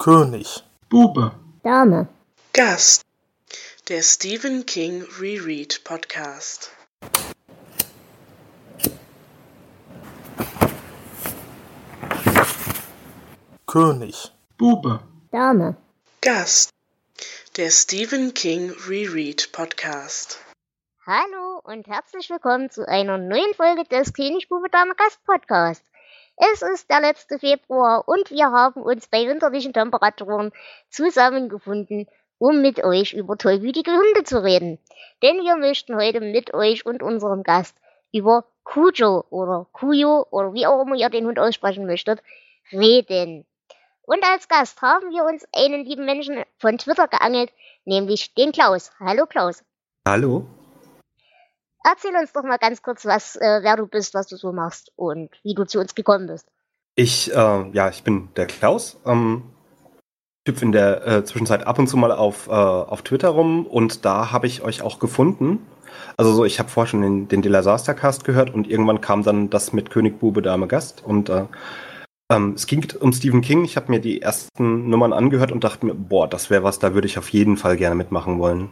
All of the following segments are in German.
König. Bube. Dame. Gast. Der Stephen King Reread Podcast. König. Bube. Dame. Gast. Der Stephen King Reread Podcast. Hallo und herzlich willkommen zu einer neuen Folge des König Bube Dame Gast Podcast. Es ist der letzte Februar und wir haben uns bei winterlichen Temperaturen zusammengefunden, um mit euch über tollwütige Hunde zu reden. Denn wir möchten heute mit euch und unserem Gast über Cujo oder Cuyo oder wie auch immer ihr den Hund aussprechen möchtet, reden. Und als Gast haben wir uns einen lieben Menschen von Twitter geangelt, nämlich den Klaus. Hallo Klaus. Hallo. Erzähl uns doch mal ganz kurz, was, äh, wer du bist, was du so machst und wie du zu uns gekommen bist. Ich, äh, ja, ich bin der Klaus. Ähm, hüpfe in der äh, Zwischenzeit ab und zu mal auf, äh, auf Twitter rum und da habe ich euch auch gefunden. Also so, ich habe vorher schon den, den Disaster Cast gehört und irgendwann kam dann das mit König Bube Dame Gast und äh, ähm, es ging um Stephen King. Ich habe mir die ersten Nummern angehört und dachte mir, boah, das wäre was, da würde ich auf jeden Fall gerne mitmachen wollen.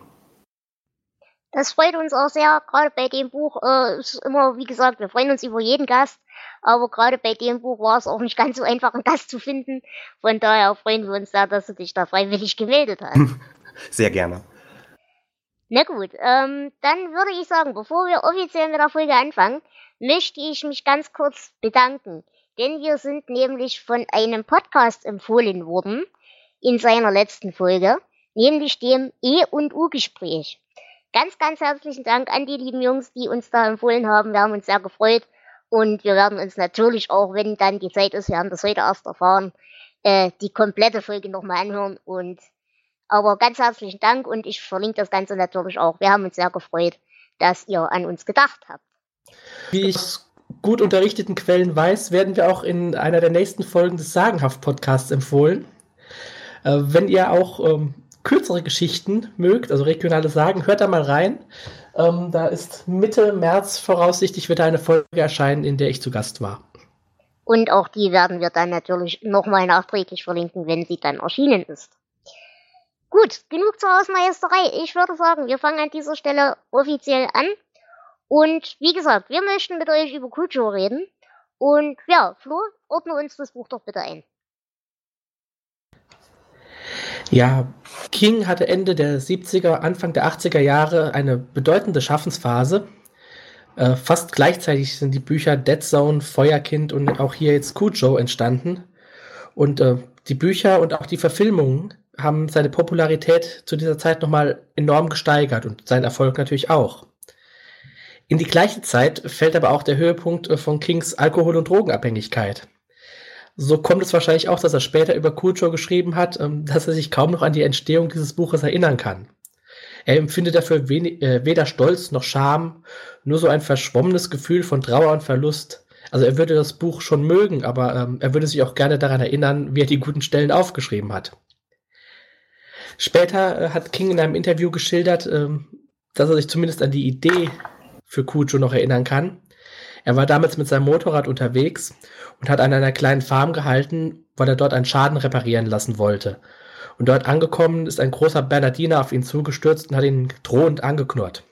Das freut uns auch sehr. Gerade bei dem Buch äh, ist immer, wie gesagt, wir freuen uns über jeden Gast. Aber gerade bei dem Buch war es auch nicht ganz so einfach, einen Gast zu finden. Von daher freuen wir uns sehr, dass du dich da freiwillig gemeldet hast. Sehr gerne. Na gut, ähm, dann würde ich sagen, bevor wir offiziell mit der Folge anfangen, möchte ich mich ganz kurz bedanken. Denn wir sind nämlich von einem Podcast empfohlen worden in seiner letzten Folge, nämlich dem E und U-Gespräch. Ganz, ganz herzlichen Dank an die lieben Jungs, die uns da empfohlen haben. Wir haben uns sehr gefreut. Und wir werden uns natürlich auch, wenn dann die Zeit ist, wir haben das heute erst erfahren, äh, die komplette Folge nochmal anhören. Und aber ganz herzlichen Dank und ich verlinke das Ganze natürlich auch. Wir haben uns sehr gefreut, dass ihr an uns gedacht habt. Wie ich gut unterrichteten Quellen weiß, werden wir auch in einer der nächsten Folgen des Sagenhaft-Podcasts empfohlen. Äh, wenn ihr auch ähm, kürzere Geschichten mögt, also regionale Sagen, hört da mal rein. Ähm, da ist Mitte März voraussichtlich wird eine Folge erscheinen, in der ich zu Gast war. Und auch die werden wir dann natürlich nochmal nachträglich verlinken, wenn sie dann erschienen ist. Gut, genug zur Hausmeisterei. Ich würde sagen, wir fangen an dieser Stelle offiziell an. Und wie gesagt, wir möchten mit euch über Kultur reden. Und ja, Flo, ordne uns das Buch doch bitte ein. Ja, King hatte Ende der 70er, Anfang der 80er Jahre eine bedeutende Schaffensphase. Äh, fast gleichzeitig sind die Bücher Dead Zone, Feuerkind und auch hier jetzt Cujo entstanden. Und äh, die Bücher und auch die Verfilmungen haben seine Popularität zu dieser Zeit nochmal enorm gesteigert und seinen Erfolg natürlich auch. In die gleiche Zeit fällt aber auch der Höhepunkt äh, von Kings Alkohol- und Drogenabhängigkeit. So kommt es wahrscheinlich auch, dass er später über Cujo geschrieben hat, ähm, dass er sich kaum noch an die Entstehung dieses Buches erinnern kann. Er empfindet dafür wenig, äh, weder Stolz noch Scham, nur so ein verschwommenes Gefühl von Trauer und Verlust. Also er würde das Buch schon mögen, aber ähm, er würde sich auch gerne daran erinnern, wie er die guten Stellen aufgeschrieben hat. Später äh, hat King in einem Interview geschildert, äh, dass er sich zumindest an die Idee für Cujo noch erinnern kann. Er war damals mit seinem Motorrad unterwegs und hat an einer kleinen Farm gehalten, weil er dort einen Schaden reparieren lassen wollte. Und dort angekommen ist ein großer Bernardiner auf ihn zugestürzt und hat ihn drohend angeknurrt.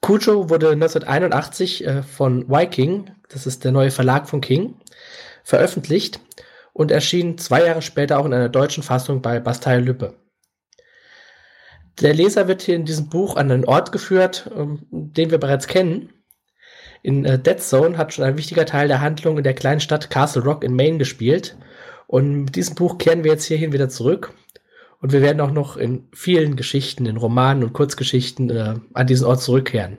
Cujo wurde 1981 äh, von Viking, das ist der neue Verlag von King, veröffentlicht und erschien zwei Jahre später auch in einer deutschen Fassung bei Bastei Lübbe. Der Leser wird hier in diesem Buch an einen Ort geführt, ähm, den wir bereits kennen. In äh, Dead Zone hat schon ein wichtiger Teil der Handlung in der kleinen Stadt Castle Rock in Maine gespielt. Und mit diesem Buch kehren wir jetzt hierhin wieder zurück. Und wir werden auch noch in vielen Geschichten, in Romanen und Kurzgeschichten äh, an diesen Ort zurückkehren.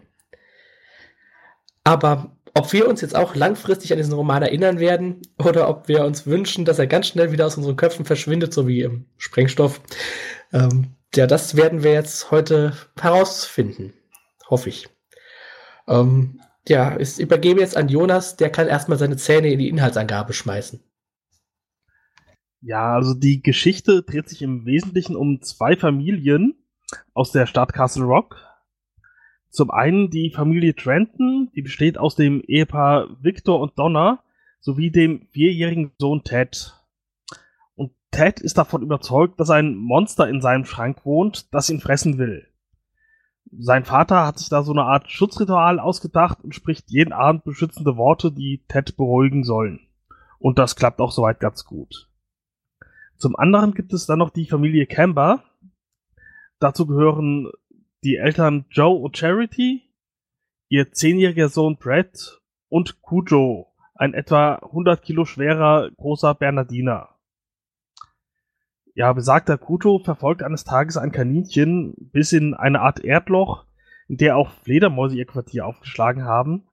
Aber ob wir uns jetzt auch langfristig an diesen Roman erinnern werden oder ob wir uns wünschen, dass er ganz schnell wieder aus unseren Köpfen verschwindet, so wie im Sprengstoff, ähm, ja, das werden wir jetzt heute herausfinden. Hoffe ich. Ähm, ja, ich übergebe jetzt an Jonas, der kann erstmal seine Zähne in die Inhaltsangabe schmeißen. Ja, also die Geschichte dreht sich im Wesentlichen um zwei Familien aus der Stadt Castle Rock. Zum einen die Familie Trenton, die besteht aus dem Ehepaar Victor und Donna sowie dem vierjährigen Sohn Ted. Ted ist davon überzeugt, dass ein Monster in seinem Schrank wohnt, das ihn fressen will. Sein Vater hat sich da so eine Art Schutzritual ausgedacht und spricht jeden Abend beschützende Worte, die Ted beruhigen sollen. Und das klappt auch soweit ganz gut. Zum anderen gibt es dann noch die Familie Camber. Dazu gehören die Eltern Joe und Charity, ihr zehnjähriger Sohn Brett und Cujo, ein etwa 100 Kilo schwerer großer Bernardiner. Ja, besagter Kuto verfolgt eines Tages ein Kaninchen bis in eine Art Erdloch, in der auch Fledermäuse ihr Quartier aufgeschlagen haben.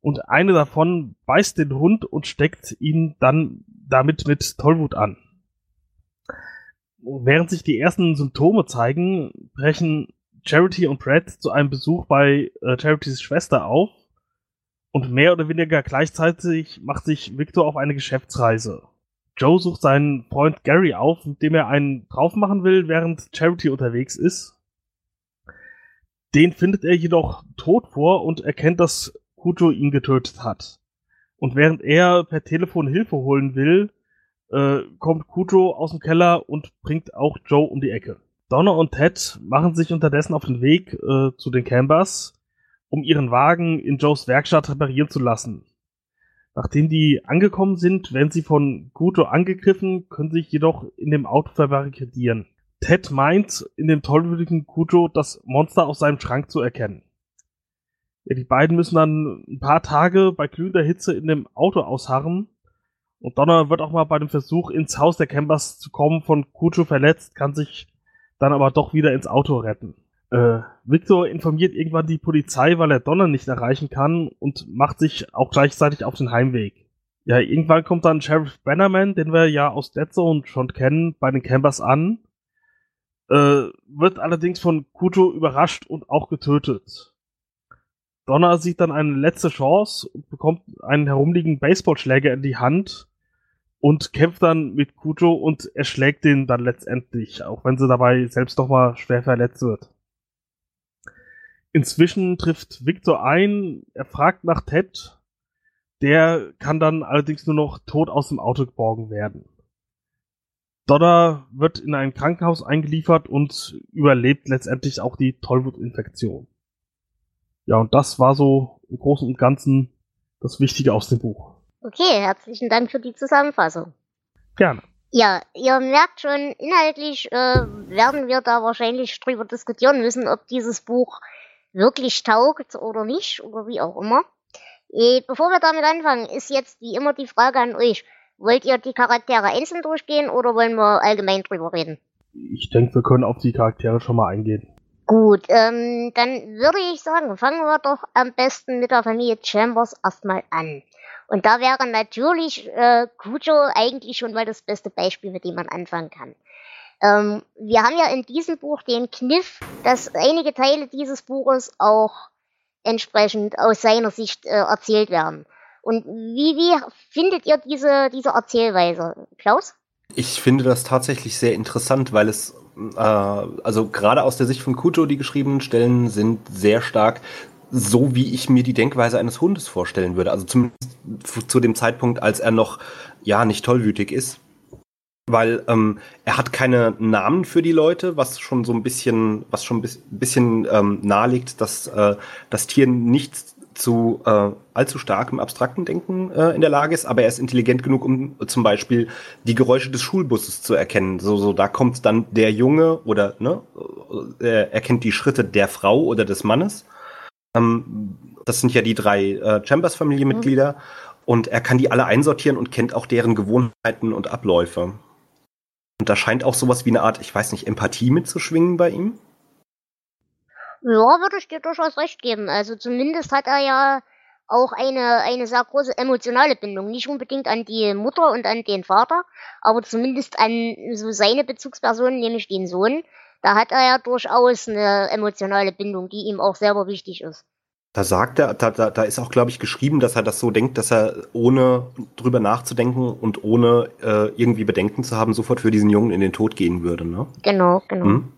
Und eine davon beißt den Hund und steckt ihn dann damit mit Tollwut an. Während sich die ersten Symptome zeigen, brechen Charity und Brad zu einem Besuch bei äh, Charities Schwester auf. Und mehr oder weniger gleichzeitig macht sich Victor auf eine Geschäftsreise. Joe sucht seinen Freund Gary auf, mit dem er einen drauf machen will, während Charity unterwegs ist. Den findet er jedoch tot vor und erkennt, dass Kuto ihn getötet hat. Und während er per Telefon Hilfe holen will, äh, kommt Kuto aus dem Keller und bringt auch Joe um die Ecke. Donna und Ted machen sich unterdessen auf den Weg äh, zu den Cambers, um ihren Wagen in Joes Werkstatt reparieren zu lassen. Nachdem die angekommen sind, werden sie von Kuto angegriffen, können sich jedoch in dem Auto verbarrikadieren. Ted meint, in dem tollwütigen Kuto das Monster aus seinem Schrank zu erkennen. Ja, die beiden müssen dann ein paar Tage bei glühender Hitze in dem Auto ausharren. Und Donner wird auch mal bei dem Versuch, ins Haus der Campers zu kommen, von Kuto verletzt, kann sich dann aber doch wieder ins Auto retten. Äh, Victor informiert irgendwann die Polizei, weil er Donner nicht erreichen kann und macht sich auch gleichzeitig auf den Heimweg. Ja, irgendwann kommt dann Sheriff Bannerman, den wir ja aus Dead Zone schon kennen, bei den Campers an, äh, wird allerdings von Kuto überrascht und auch getötet. Donner sieht dann eine letzte Chance und bekommt einen herumliegenden Baseballschläger in die Hand und kämpft dann mit Kuto und erschlägt den dann letztendlich, auch wenn sie dabei selbst noch mal schwer verletzt wird. Inzwischen trifft Victor ein, er fragt nach Ted. Der kann dann allerdings nur noch tot aus dem Auto geborgen werden. Donna wird in ein Krankenhaus eingeliefert und überlebt letztendlich auch die Tollwut-Infektion. Ja, und das war so im Großen und Ganzen das Wichtige aus dem Buch. Okay, herzlichen Dank für die Zusammenfassung. Gerne. Ja, ihr merkt schon, inhaltlich äh, werden wir da wahrscheinlich drüber diskutieren müssen, ob dieses Buch wirklich taugt oder nicht oder wie auch immer. Äh, bevor wir damit anfangen, ist jetzt wie immer die Frage an euch. Wollt ihr die Charaktere einzeln durchgehen oder wollen wir allgemein drüber reden? Ich denke, wir können auf die Charaktere schon mal eingehen. Gut, ähm, dann würde ich sagen, fangen wir doch am besten mit der Familie Chambers erstmal an. Und da wäre natürlich äh, Cujo eigentlich schon mal das beste Beispiel, mit dem man anfangen kann. Ähm, wir haben ja in diesem Buch den Kniff, dass einige Teile dieses Buches auch entsprechend aus seiner Sicht äh, erzählt werden. Und wie, wie findet ihr diese, diese Erzählweise, Klaus? Ich finde das tatsächlich sehr interessant, weil es, äh, also gerade aus der Sicht von Kujo, die geschriebenen Stellen sind sehr stark so, wie ich mir die Denkweise eines Hundes vorstellen würde. Also zumindest zu dem Zeitpunkt, als er noch, ja, nicht tollwütig ist weil ähm, er hat keine Namen für die Leute, was schon so ein bisschen, was schon ein bisschen ähm, nahelegt, dass äh, das Tier nicht zu äh, allzu starkem abstrakten Denken äh, in der Lage ist, aber er ist intelligent genug, um zum Beispiel die Geräusche des Schulbusses zu erkennen. So, so da kommt dann der Junge oder ne, äh, er erkennt die Schritte der Frau oder des Mannes. Ähm, das sind ja die drei äh, Chambers-Familienmitglieder. Mhm. Und er kann die alle einsortieren und kennt auch deren Gewohnheiten und Abläufe. Und da scheint auch sowas wie eine Art, ich weiß nicht, Empathie mitzuschwingen bei ihm. Ja, würde ich dir durchaus recht geben. Also zumindest hat er ja auch eine, eine sehr große emotionale Bindung. Nicht unbedingt an die Mutter und an den Vater, aber zumindest an so seine Bezugsperson, nämlich den Sohn. Da hat er ja durchaus eine emotionale Bindung, die ihm auch selber wichtig ist. Da sagt er, da, da, da ist auch, glaube ich, geschrieben, dass er das so denkt, dass er ohne drüber nachzudenken und ohne äh, irgendwie Bedenken zu haben, sofort für diesen Jungen in den Tod gehen würde. Ne? Genau, genau. Hm?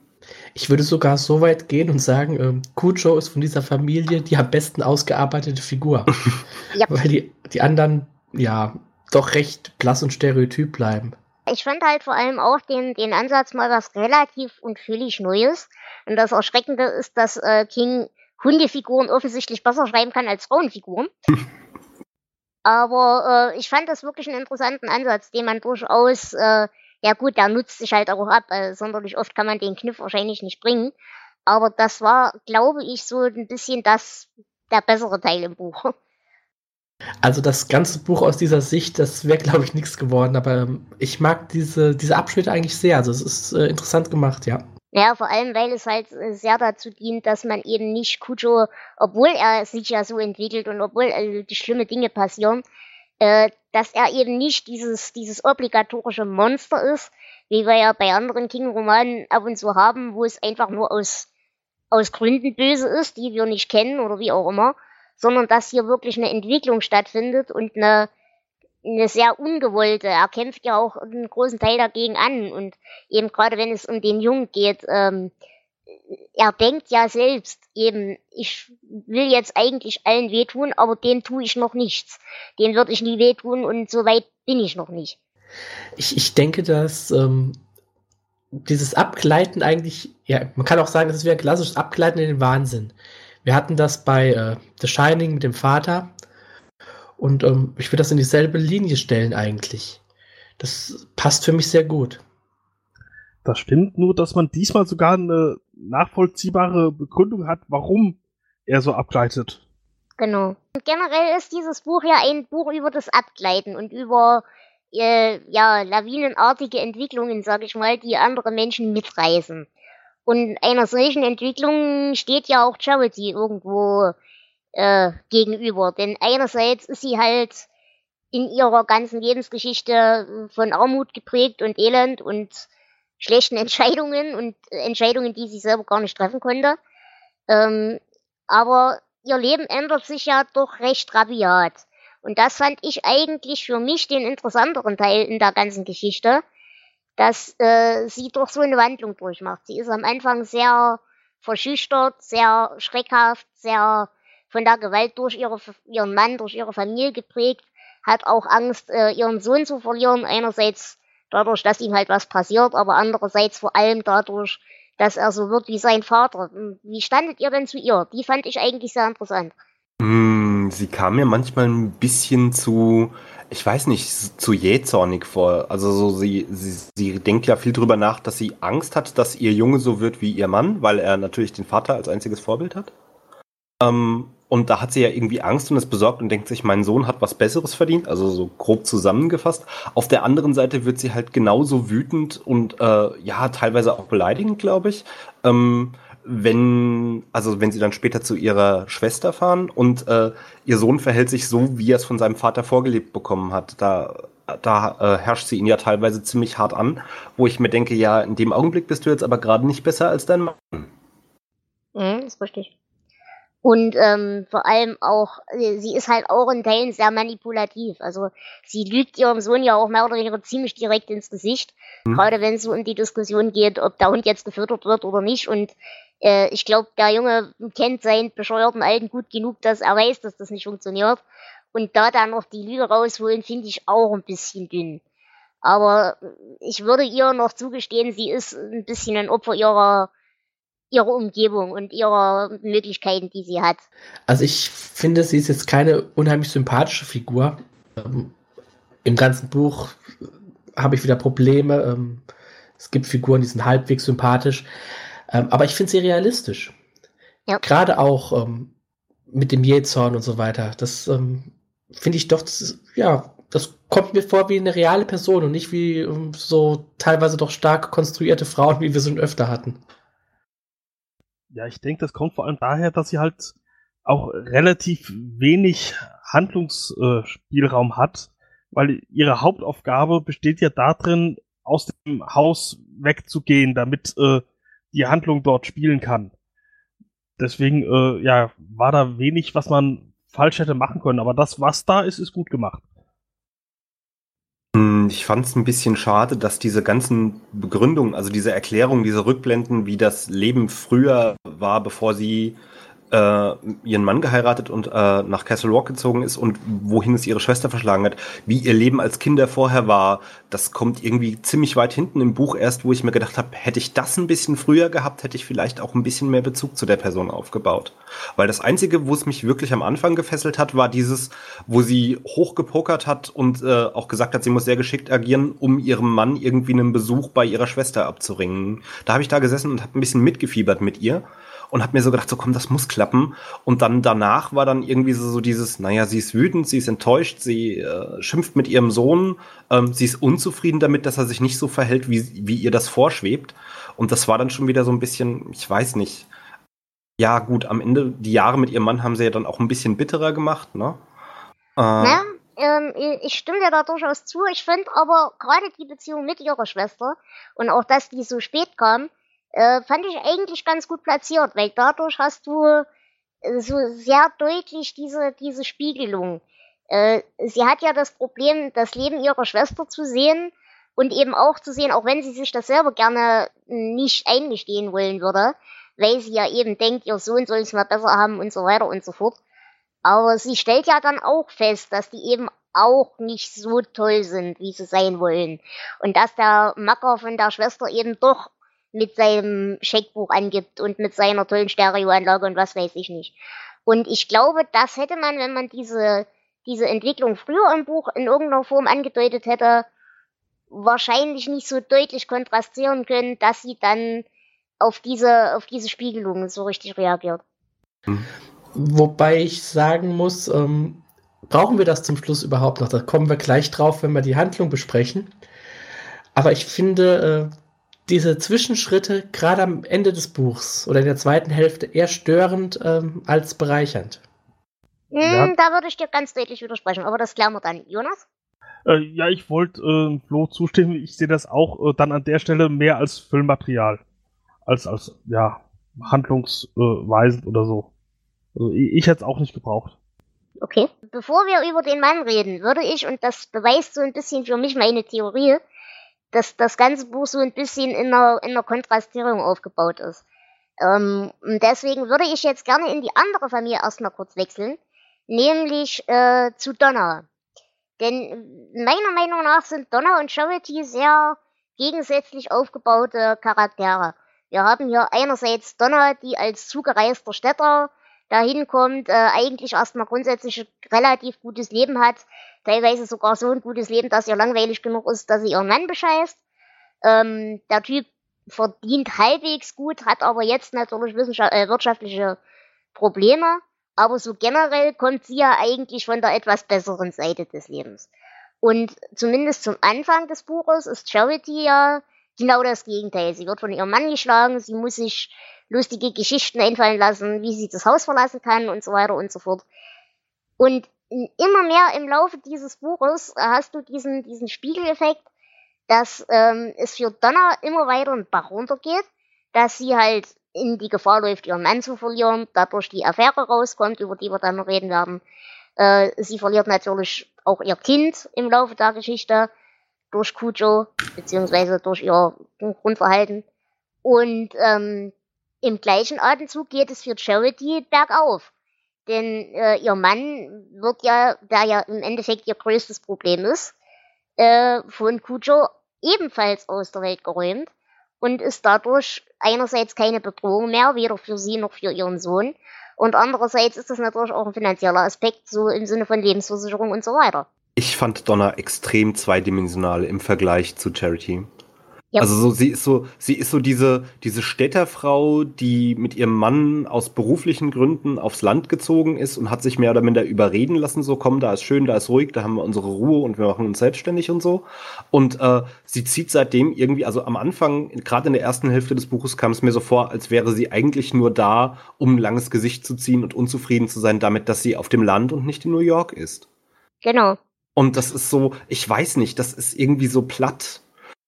Ich würde sogar so weit gehen und sagen, ähm, Kujo ist von dieser Familie die am besten ausgearbeitete Figur. ja. Weil die, die anderen, ja, doch recht blass und stereotyp bleiben. Ich fand halt vor allem auch den, den Ansatz mal was relativ und völlig Neues. Und das Erschreckende ist, dass äh, King Hundefiguren offensichtlich besser schreiben kann als Frauenfiguren. Aber äh, ich fand das wirklich einen interessanten Ansatz, den man durchaus, äh, ja gut, der nutzt sich halt auch ab. Äh, sonderlich oft kann man den Kniff wahrscheinlich nicht bringen. Aber das war, glaube ich, so ein bisschen das, der bessere Teil im Buch. Also das ganze Buch aus dieser Sicht, das wäre, glaube ich, nichts geworden. Aber ähm, ich mag diese, diese Abschnitte eigentlich sehr. Also es ist äh, interessant gemacht, ja. Ja, vor allem, weil es halt äh, sehr dazu dient, dass man eben nicht Kujo, obwohl er sich ja so entwickelt und obwohl äh, die schlimme Dinge passieren, äh, dass er eben nicht dieses, dieses obligatorische Monster ist, wie wir ja bei anderen King-Romanen ab und zu haben, wo es einfach nur aus, aus Gründen böse ist, die wir nicht kennen oder wie auch immer, sondern dass hier wirklich eine Entwicklung stattfindet und eine, eine sehr ungewollte. Er kämpft ja auch einen großen Teil dagegen an und eben gerade wenn es um den Jungen geht, ähm, er denkt ja selbst eben, ich will jetzt eigentlich allen wehtun, aber dem tue ich noch nichts. Dem würde ich nie wehtun und so weit bin ich noch nicht. Ich, ich denke, dass ähm, dieses Abgleiten eigentlich, ja, man kann auch sagen, das ist wie ein klassisches Abgleiten in den Wahnsinn. Wir hatten das bei äh, The Shining mit dem Vater und ähm, ich würde das in dieselbe Linie stellen eigentlich. Das passt für mich sehr gut. Das stimmt, nur dass man diesmal sogar eine nachvollziehbare Begründung hat, warum er so abgleitet. Genau. Und generell ist dieses Buch ja ein Buch über das Abgleiten und über äh, ja, lawinenartige Entwicklungen, sag ich mal, die andere Menschen mitreißen. Und einer solchen Entwicklung steht ja auch Charity irgendwo äh, gegenüber. Denn einerseits ist sie halt in ihrer ganzen Lebensgeschichte von Armut geprägt und Elend und schlechten Entscheidungen und Entscheidungen, die sie selber gar nicht treffen konnte. Ähm, aber ihr Leben ändert sich ja doch recht rabiat. Und das fand ich eigentlich für mich den interessanteren Teil in der ganzen Geschichte, dass äh, sie doch so eine Wandlung durchmacht. Sie ist am Anfang sehr verschüchtert, sehr schreckhaft, sehr von der Gewalt durch ihre, ihren Mann, durch ihre Familie geprägt, hat auch Angst, äh, ihren Sohn zu verlieren. Einerseits dadurch, dass ihm halt was passiert, aber andererseits vor allem dadurch, dass er so wird wie sein Vater. Wie standet ihr denn zu ihr? Die fand ich eigentlich sehr interessant. Mm, sie kam mir manchmal ein bisschen zu, ich weiß nicht, zu jähzornig vor. Also so sie, sie, sie denkt ja viel drüber nach, dass sie Angst hat, dass ihr Junge so wird wie ihr Mann, weil er natürlich den Vater als einziges Vorbild hat. Ähm, und da hat sie ja irgendwie Angst und ist besorgt und denkt sich, mein Sohn hat was Besseres verdient, also so grob zusammengefasst. Auf der anderen Seite wird sie halt genauso wütend und äh, ja, teilweise auch beleidigend, glaube ich. Ähm, wenn, also wenn sie dann später zu ihrer Schwester fahren und äh, ihr Sohn verhält sich so, wie er es von seinem Vater vorgelebt bekommen hat, da, da äh, herrscht sie ihn ja teilweise ziemlich hart an, wo ich mir denke, ja, in dem Augenblick bist du jetzt aber gerade nicht besser als dein Mann. Mhm, ist richtig. Und ähm, vor allem auch, äh, sie ist halt auch in Teilen sehr manipulativ. Also sie lügt ihrem Sohn ja auch mehr oder weniger ziemlich direkt ins Gesicht. Mhm. Gerade wenn es so um die Diskussion geht, ob der Hund jetzt gefüttert wird oder nicht. Und äh, ich glaube, der Junge kennt seinen bescheuerten Alten gut genug, dass er weiß, dass das nicht funktioniert. Und da dann noch die Lüge rausholen, finde ich auch ein bisschen dünn. Aber ich würde ihr noch zugestehen, sie ist ein bisschen ein Opfer ihrer ihrer Umgebung und ihrer Möglichkeiten, die sie hat. Also ich finde, sie ist jetzt keine unheimlich sympathische Figur. Ähm, Im ganzen Buch habe ich wieder Probleme. Ähm, es gibt Figuren, die sind halbwegs sympathisch. Ähm, aber ich finde sie realistisch. Ja. Gerade auch ähm, mit dem Jezorn und so weiter. Das ähm, finde ich doch, das, ja, das kommt mir vor wie eine reale Person und nicht wie ähm, so teilweise doch stark konstruierte Frauen, wie wir sie schon öfter hatten. Ja, ich denke, das kommt vor allem daher, dass sie halt auch relativ wenig Handlungsspielraum hat, weil ihre Hauptaufgabe besteht ja darin, aus dem Haus wegzugehen, damit äh, die Handlung dort spielen kann. Deswegen, äh, ja, war da wenig, was man falsch hätte machen können, aber das, was da ist, ist gut gemacht. Hm, ich fand es ein bisschen schade, dass diese ganzen Begründungen, also diese Erklärungen, diese Rückblenden, wie das Leben früher war, bevor sie äh, ihren Mann geheiratet und äh, nach Castle Rock gezogen ist und wohin es ihre Schwester verschlagen hat, wie ihr Leben als Kinder vorher war, das kommt irgendwie ziemlich weit hinten im Buch erst, wo ich mir gedacht habe, hätte ich das ein bisschen früher gehabt, hätte ich vielleicht auch ein bisschen mehr Bezug zu der Person aufgebaut. Weil das Einzige, wo es mich wirklich am Anfang gefesselt hat, war dieses, wo sie hochgepokert hat und äh, auch gesagt hat, sie muss sehr geschickt agieren, um ihrem Mann irgendwie einen Besuch bei ihrer Schwester abzuringen. Da habe ich da gesessen und habe ein bisschen mitgefiebert mit ihr und habe mir so gedacht, so komm, das muss klappen. Und dann danach war dann irgendwie so, so dieses, naja, sie ist wütend, sie ist enttäuscht, sie äh, schimpft mit ihrem Sohn, ähm, sie ist unzufrieden damit, dass er sich nicht so verhält, wie, wie ihr das vorschwebt. Und das war dann schon wieder so ein bisschen, ich weiß nicht. Ja, gut, am Ende, die Jahre mit ihrem Mann haben sie ja dann auch ein bisschen bitterer gemacht, ne? Äh, Na, ähm, ich stimme dir da durchaus zu. Ich finde aber gerade die Beziehung mit ihrer Schwester und auch, dass die so spät kam, äh, fand ich eigentlich ganz gut platziert, weil dadurch hast du äh, so sehr deutlich diese, diese Spiegelung. Äh, sie hat ja das Problem, das Leben ihrer Schwester zu sehen und eben auch zu sehen, auch wenn sie sich das selber gerne nicht eingestehen wollen würde, weil sie ja eben denkt, ihr Sohn soll es mal besser haben und so weiter und so fort. Aber sie stellt ja dann auch fest, dass die eben auch nicht so toll sind, wie sie sein wollen. Und dass der Macker von der Schwester eben doch mit seinem Scheckbuch angibt und mit seiner tollen Stereoanlage und was weiß ich nicht. Und ich glaube, das hätte man, wenn man diese, diese Entwicklung früher im Buch in irgendeiner Form angedeutet hätte, wahrscheinlich nicht so deutlich kontrastieren können, dass sie dann auf diese, auf diese Spiegelung so richtig reagiert. Wobei ich sagen muss, ähm, brauchen wir das zum Schluss überhaupt noch? Da kommen wir gleich drauf, wenn wir die Handlung besprechen. Aber ich finde, äh, diese Zwischenschritte gerade am Ende des Buchs oder in der zweiten Hälfte eher störend ähm, als bereichernd. Hm, ja. Da würde ich dir ganz deutlich widersprechen, aber das klären wir dann. Jonas? Äh, ja, ich wollte äh, Flo zustimmen. Ich sehe das auch äh, dann an der Stelle mehr als Füllmaterial. Als, als, ja, handlungsweisend oder so. Also ich, ich hätte es auch nicht gebraucht. Okay. Bevor wir über den Mann reden, würde ich, und das beweist so ein bisschen für mich meine Theorie, dass das ganze Buch so ein bisschen in einer, in einer Kontrastierung aufgebaut ist. Ähm, deswegen würde ich jetzt gerne in die andere Familie erstmal kurz wechseln, nämlich äh, zu Donna. Denn meiner Meinung nach sind Donna und Charity sehr gegensätzlich aufgebaute Charaktere. Wir haben hier einerseits Donna, die als zugereister Städter dahin kommt, äh, eigentlich erstmal grundsätzlich relativ gutes Leben hat, teilweise sogar so ein gutes Leben, dass ihr langweilig genug ist, dass sie ihren Mann bescheißt. Ähm, der Typ verdient halbwegs gut, hat aber jetzt natürlich äh, wirtschaftliche Probleme. Aber so generell kommt sie ja eigentlich von der etwas besseren Seite des Lebens. Und zumindest zum Anfang des Buches ist Charity ja genau das Gegenteil. Sie wird von ihrem Mann geschlagen, sie muss sich lustige Geschichten einfallen lassen, wie sie das Haus verlassen kann und so weiter und so fort. Und immer mehr im Laufe dieses Buches hast du diesen, diesen Spiegeleffekt, dass ähm, es für Donna immer weiter einen Bach runtergeht, dass sie halt in die Gefahr läuft, ihren Mann zu verlieren, dadurch die Affäre rauskommt, über die wir dann noch reden werden. Äh, sie verliert natürlich auch ihr Kind im Laufe der Geschichte durch Kujo, beziehungsweise durch ihr Grundverhalten. Und ähm, im gleichen Atemzug geht es für Charity bergauf. Denn äh, ihr Mann wird ja, der ja im Endeffekt ihr größtes Problem ist, äh, von Kujo ebenfalls aus der Welt geräumt und ist dadurch einerseits keine Bedrohung mehr, weder für sie noch für ihren Sohn. Und andererseits ist das natürlich auch ein finanzieller Aspekt, so im Sinne von Lebensversicherung und so weiter. Ich fand Donna extrem zweidimensional im Vergleich zu Charity. Ja. Also so, sie ist so, sie ist so diese, diese Städterfrau, die mit ihrem Mann aus beruflichen Gründen aufs Land gezogen ist und hat sich mehr oder minder überreden lassen, so komm, da ist schön, da ist ruhig, da haben wir unsere Ruhe und wir machen uns selbstständig und so. Und äh, sie zieht seitdem irgendwie, also am Anfang, gerade in der ersten Hälfte des Buches kam es mir so vor, als wäre sie eigentlich nur da, um ein langes Gesicht zu ziehen und unzufrieden zu sein damit, dass sie auf dem Land und nicht in New York ist. Genau. Und das ist so, ich weiß nicht, das ist irgendwie so platt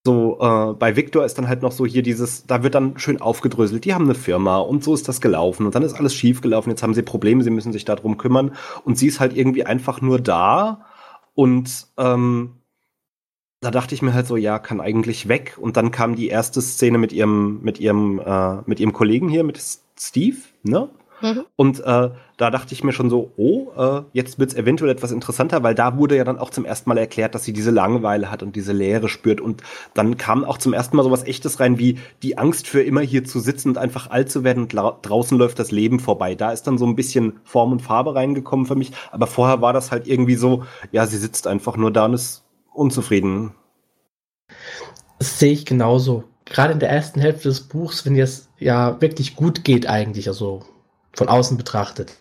so, äh, bei Victor ist dann halt noch so hier dieses, da wird dann schön aufgedröselt, die haben eine Firma und so ist das gelaufen und dann ist alles schief gelaufen, jetzt haben sie Probleme, sie müssen sich darum kümmern und sie ist halt irgendwie einfach nur da und ähm, da dachte ich mir halt so, ja, kann eigentlich weg und dann kam die erste Szene mit ihrem, mit ihrem, äh, mit ihrem Kollegen hier, mit Steve, ne? Mhm. Und äh, da dachte ich mir schon so, oh, äh, jetzt wird's eventuell etwas interessanter, weil da wurde ja dann auch zum ersten Mal erklärt, dass sie diese Langeweile hat und diese Leere spürt. Und dann kam auch zum ersten Mal so was Echtes rein, wie die Angst für immer hier zu sitzen und einfach alt zu werden und draußen läuft das Leben vorbei. Da ist dann so ein bisschen Form und Farbe reingekommen für mich. Aber vorher war das halt irgendwie so, ja, sie sitzt einfach nur da und ist unzufrieden. Das sehe ich genauso. Gerade in der ersten Hälfte des Buchs, wenn es ja wirklich gut geht eigentlich, also von außen betrachtet,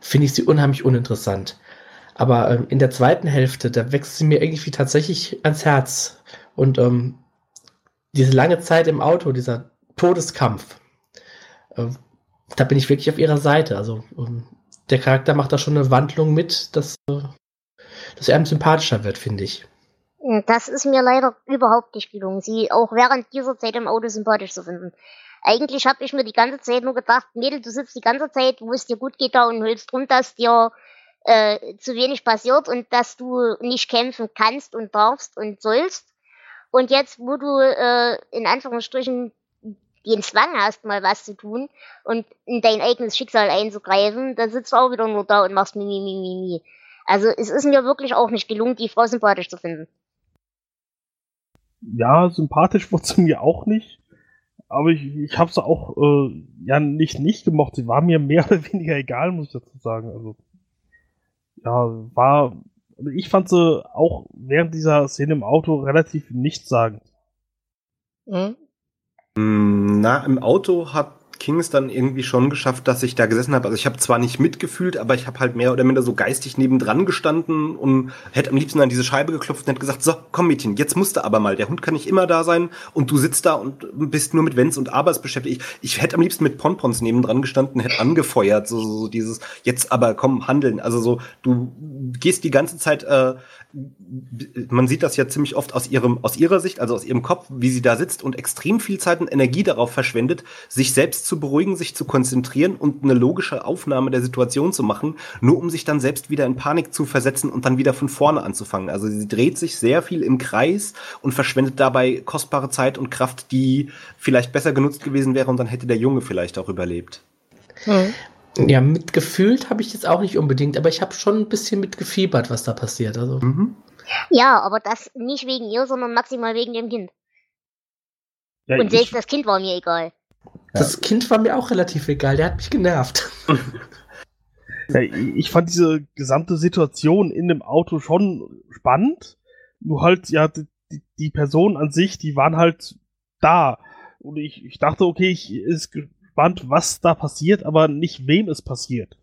finde ich sie unheimlich uninteressant. Aber ähm, in der zweiten Hälfte, da wächst sie mir irgendwie tatsächlich ans Herz. Und ähm, diese lange Zeit im Auto, dieser Todeskampf, äh, da bin ich wirklich auf ihrer Seite. Also ähm, der Charakter macht da schon eine Wandlung mit, dass, äh, dass er einem sympathischer wird, finde ich. Das ist mir leider überhaupt nicht gelungen, sie auch während dieser Zeit im Auto sympathisch zu finden. Eigentlich habe ich mir die ganze Zeit nur gedacht, Mädel, du sitzt die ganze Zeit, wo es dir gut geht da und hältst drum, dass dir äh, zu wenig passiert und dass du nicht kämpfen kannst und darfst und sollst. Und jetzt, wo du äh, in Anführungsstrichen den Zwang hast, mal was zu tun und in dein eigenes Schicksal einzugreifen, dann sitzt du auch wieder nur da und machst mi, mi, mi, mi, mi. Also es ist mir wirklich auch nicht gelungen, die Frau sympathisch zu finden ja, sympathisch wurde sie mir auch nicht. Aber ich, ich habe sie auch äh, ja nicht nicht gemocht. Sie war mir mehr oder weniger egal, muss ich dazu sagen. Also ja, war. Also ich fand sie auch während dieser Szene im Auto relativ nichtssagend. Mhm. Na, im Auto hat King es dann irgendwie schon geschafft, dass ich da gesessen habe. Also ich habe zwar nicht mitgefühlt, aber ich habe halt mehr oder minder so geistig nebendran gestanden und hätte am liebsten an diese Scheibe geklopft und hätte gesagt, so, komm Mädchen, jetzt musst du aber mal. Der Hund kann nicht immer da sein und du sitzt da und bist nur mit Wenns und Abers beschäftigt. Ich, ich hätte am liebsten mit Ponpons nebendran gestanden, hätte angefeuert, so, so, so dieses, jetzt aber komm, handeln. Also so, du gehst die ganze Zeit äh, man sieht das ja ziemlich oft aus ihrem, aus ihrer Sicht, also aus ihrem Kopf, wie sie da sitzt und extrem viel Zeit und Energie darauf verschwendet, sich selbst zu beruhigen, sich zu konzentrieren und eine logische Aufnahme der Situation zu machen, nur um sich dann selbst wieder in Panik zu versetzen und dann wieder von vorne anzufangen. Also sie dreht sich sehr viel im Kreis und verschwendet dabei kostbare Zeit und Kraft, die vielleicht besser genutzt gewesen wäre und dann hätte der Junge vielleicht auch überlebt. Hm. Ja, mitgefühlt habe ich jetzt auch nicht unbedingt, aber ich habe schon ein bisschen mitgefiebert, was da passiert. Also. Mhm. Ja, aber das nicht wegen ihr, sondern maximal wegen dem Kind. Ja, Und selbst das Kind war mir egal. Das ja. Kind war mir auch relativ egal, der hat mich genervt. Ja, ich fand diese gesamte Situation in dem Auto schon spannend. Nur halt, ja, die, die Personen an sich, die waren halt da. Und ich, ich dachte, okay, ich, ist spannend, was da passiert, aber nicht wem es passiert.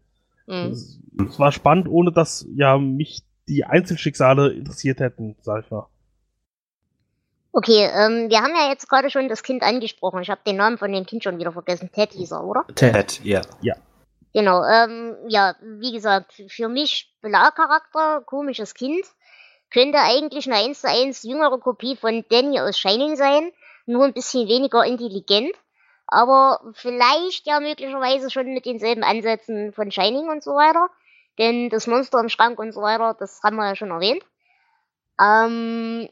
Mhm. Es, es, war spannend, ohne dass ja mich die Einzelschicksale interessiert hätten, sag ich mal. Okay, ähm, wir haben ja jetzt gerade schon das Kind angesprochen. Ich habe den Namen von dem Kind schon wieder vergessen. Ted hieß er, oder? Ted, ja. Ja. Genau, ähm, ja, wie gesagt, für mich Belar-Charakter, komisches Kind, könnte eigentlich eine 1 zu 1 jüngere Kopie von Danny aus Shining sein, nur ein bisschen weniger intelligent aber vielleicht ja möglicherweise schon mit denselben Ansätzen von Shining und so weiter. Denn das Monster im Schrank und so weiter, das haben wir ja schon erwähnt. Ähm,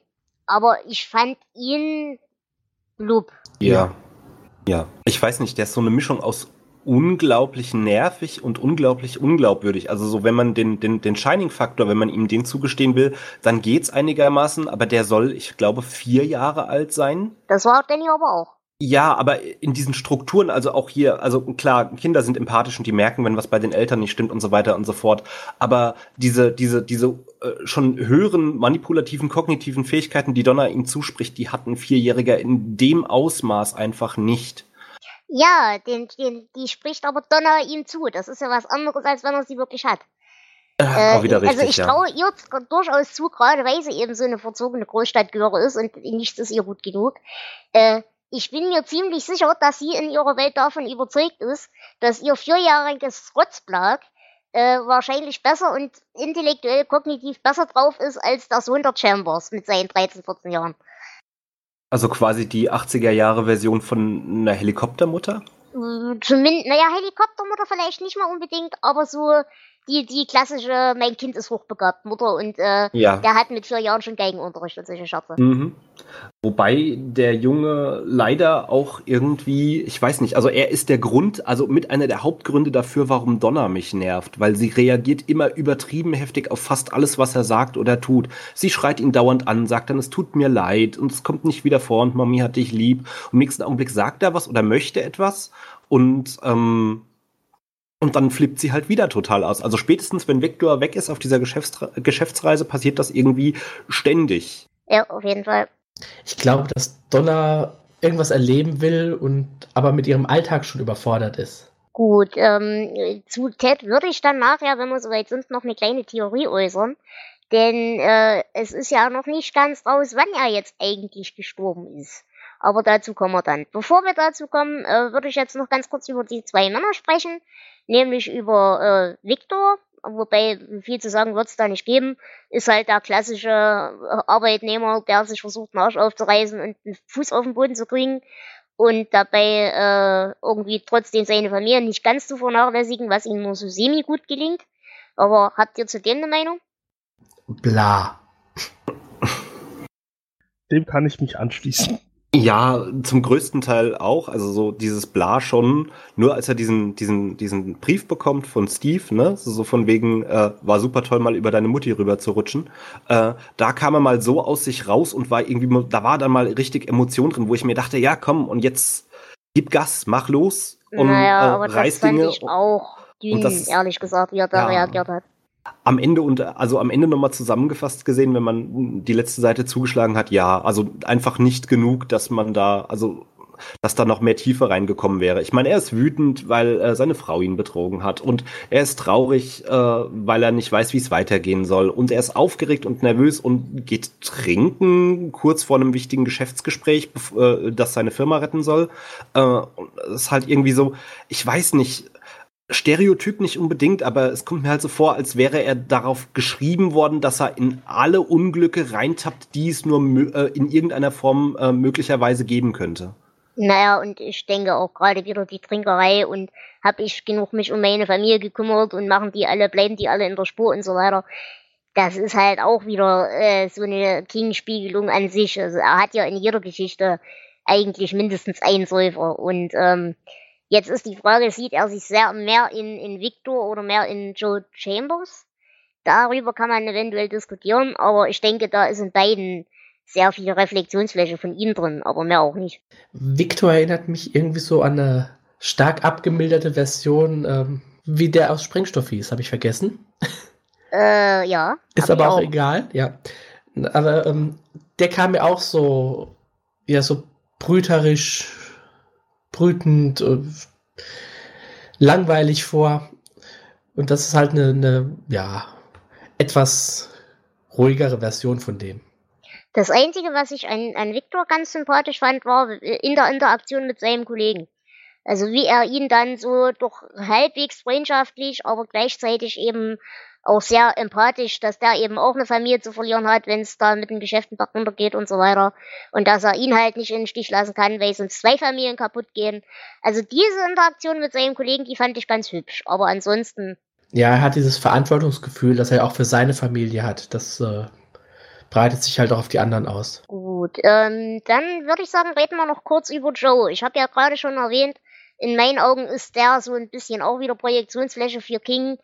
aber ich fand ihn blub. Ja. Ja. Ich weiß nicht, der ist so eine Mischung aus unglaublich nervig und unglaublich unglaubwürdig. Also so, wenn man den, den, den Shining-Faktor, wenn man ihm den zugestehen will, dann geht's einigermaßen, aber der soll, ich glaube, vier Jahre alt sein. Das war Danny aber auch. Ja, aber in diesen Strukturen, also auch hier, also klar, Kinder sind empathisch und die merken, wenn was bei den Eltern nicht stimmt und so weiter und so fort. Aber diese, diese, diese äh, schon höheren manipulativen, kognitiven Fähigkeiten, die Donna ihm zuspricht, die hatten Vierjähriger in dem Ausmaß einfach nicht. Ja, den, den, die spricht aber Donna ihm zu. Das ist ja was anderes, als wenn er sie wirklich hat. Äh, auch wieder richtig, also ich traue ja. ihr durchaus zu, gerade weil sie eben so eine verzogene Großstadtgehöre ist und nichts ist ihr gut genug. Äh, ich bin mir ziemlich sicher, dass sie in ihrer Welt davon überzeugt ist, dass ihr vierjähriges Rotzblag äh, wahrscheinlich besser und intellektuell kognitiv besser drauf ist als der Sohn der Chambers mit seinen 13, 14 Jahren. Also quasi die 80er Jahre Version von einer Helikoptermutter? Zumindest, naja, Helikoptermutter vielleicht nicht mal unbedingt, aber so die, die klassische, mein Kind ist hochbegabt Mutter und äh, Ja. der hat mit vier Jahren schon Geigenunterricht und solche Scherze. Mhm. Wobei der Junge leider auch irgendwie, ich weiß nicht, also er ist der Grund, also mit einer der Hauptgründe dafür, warum Donna mich nervt, weil sie reagiert immer übertrieben heftig auf fast alles, was er sagt oder tut. Sie schreit ihn dauernd an, sagt dann, es tut mir leid und es kommt nicht wieder vor und Mami hat dich lieb. Und im nächsten Augenblick sagt er was oder möchte etwas und ähm, und dann flippt sie halt wieder total aus. Also spätestens, wenn Victor weg ist auf dieser Geschäftsre Geschäftsreise, passiert das irgendwie ständig. Ja, auf jeden Fall. Ich glaube, dass Donna irgendwas erleben will und aber mit ihrem Alltag schon überfordert ist. Gut, ähm, zu Ted würde ich dann nachher, wenn wir soweit sind, noch eine kleine Theorie äußern. Denn äh, es ist ja noch nicht ganz raus, wann er jetzt eigentlich gestorben ist. Aber dazu kommen wir dann. Bevor wir dazu kommen, äh, würde ich jetzt noch ganz kurz über die zwei Männer sprechen. Nämlich über äh, Victor, wobei viel zu sagen wird es da nicht geben, ist halt der klassische äh, Arbeitnehmer, der sich versucht, einen Arsch aufzureißen und einen Fuß auf den Boden zu kriegen und dabei äh, irgendwie trotzdem seine Familie nicht ganz zu vernachlässigen, was ihm nur so semi gut gelingt. Aber habt ihr zu dem eine Meinung? Bla. Dem kann ich mich anschließen. Ja, zum größten Teil auch. Also so dieses Bla schon. Nur als er diesen, diesen, diesen Brief bekommt von Steve, ne, so von wegen, äh, war super toll, mal über deine Mutti rüber zu rutschen. Äh, da kam er mal so aus sich raus und war irgendwie, da war dann mal richtig Emotion drin, wo ich mir dachte, ja, komm, und jetzt gib Gas, mach los und naja, äh, aber das fand Dinge. ich auch dünn, das ist- ehrlich gesagt, wie er da Ja. reagiert hat. Am Ende und also am Ende nochmal zusammengefasst gesehen, wenn man die letzte Seite zugeschlagen hat, ja, also einfach nicht genug, dass man da, also dass da noch mehr Tiefe reingekommen wäre. Ich meine, er ist wütend, weil äh, seine Frau ihn betrogen hat und er ist traurig, äh, weil er nicht weiß, wie es weitergehen soll und er ist aufgeregt und nervös und geht trinken kurz vor einem wichtigen Geschäftsgespräch, äh, das seine Firma retten soll. Äh, ist halt irgendwie so, ich weiß nicht, Stereotyp nicht unbedingt, aber es kommt mir halt so vor, als wäre er darauf geschrieben worden, dass er in alle Unglücke reintappt, die es nur äh, in irgendeiner Form äh, möglicherweise geben könnte. Naja, und ich denke auch gerade wieder die Trinkerei und hab ich genug mich um meine Familie gekümmert und machen die alle, bleiben die alle in der Spur und so weiter. Das ist halt auch wieder äh, so eine King-Spiegelung an sich. Also er hat ja in jeder Geschichte eigentlich mindestens einen Säufer. Und ähm, jetzt ist die Frage, sieht er sich sehr mehr in, in Victor oder mehr in Joe Chambers? Darüber kann man eventuell diskutieren, aber ich denke, da ist in beiden sehr viel Reflexionsfläche von ihm drin, aber mehr auch nicht. Victor erinnert mich irgendwie so an eine stark abgemilderte Version, ähm, wie der aus Sprengstoff hieß, habe ich vergessen. Äh, ja. Ist aber auch, auch. egal, ja. Aber ähm, der kam mir auch so, ja, so brüterisch, brütend, äh, langweilig vor. Und das ist halt eine, eine, ja, etwas ruhigere Version von dem. Das Einzige, was ich an, an Victor ganz sympathisch fand, war in der Interaktion mit seinem Kollegen. Also wie er ihn dann so doch halbwegs freundschaftlich, aber gleichzeitig eben auch sehr empathisch, dass der eben auch eine Familie zu verlieren hat, wenn es da mit den Geschäften da runtergeht und so weiter. Und dass er ihn halt nicht in den Stich lassen kann, weil sonst zwei Familien kaputt gehen. Also diese Interaktion mit seinem Kollegen, die fand ich ganz hübsch. Aber ansonsten, Ja, er hat dieses Verantwortungsgefühl, das er auch für seine Familie hat. Das äh, breitet sich halt auch auf die anderen aus. Gut, ähm, dann würde ich sagen, reden wir noch kurz über Joe. Ich habe ja gerade schon erwähnt, in meinen Augen ist der so ein bisschen auch wieder Projektionsfläche für King.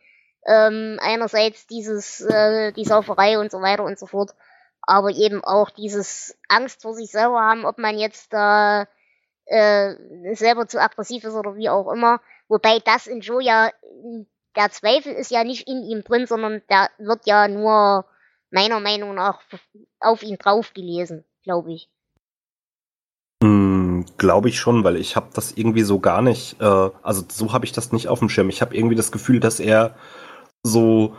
Ähm, einerseits dieses, äh, die Sauferei und so weiter und so fort, aber eben auch dieses Angst vor sich selber haben, ob man jetzt da äh, selber zu aggressiv ist oder wie auch immer. Wobei das in Joe ja, der Zweifel ist ja nicht in ihm drin, sondern der wird ja nur meiner Meinung nach auf ihn drauf gelesen, glaube ich. Hm, Glaube ich schon, weil ich habe das irgendwie so gar nicht, äh, also so habe ich das nicht auf dem Schirm. Ich habe irgendwie das Gefühl, dass er so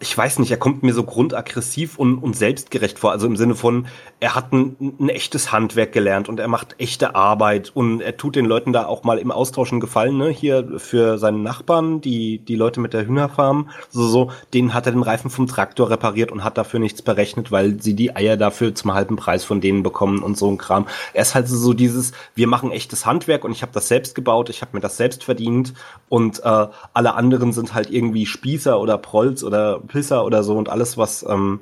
ich weiß nicht, er kommt mir so grundaggressiv und, und selbstgerecht vor. Also im Sinne von, er hat ein, ein echtes Handwerk gelernt und er macht echte Arbeit und er tut den Leuten da auch mal im Austausch einen Gefallen, ne? Hier für seinen Nachbarn, die, die Leute mit der Hühnerfarm, so, so, denen hat er den Reifen vom Traktor repariert und hat dafür nichts berechnet, weil sie die Eier dafür zum halben Preis von denen bekommen und so ein Kram. Er ist halt so dieses, wir machen echtes Handwerk und ich habe das selbst gebaut, ich habe mir das selbst verdient und äh, alle anderen sind halt irgendwie Spießer oder Prolls oder Pisser oder so und alles, was. Ähm,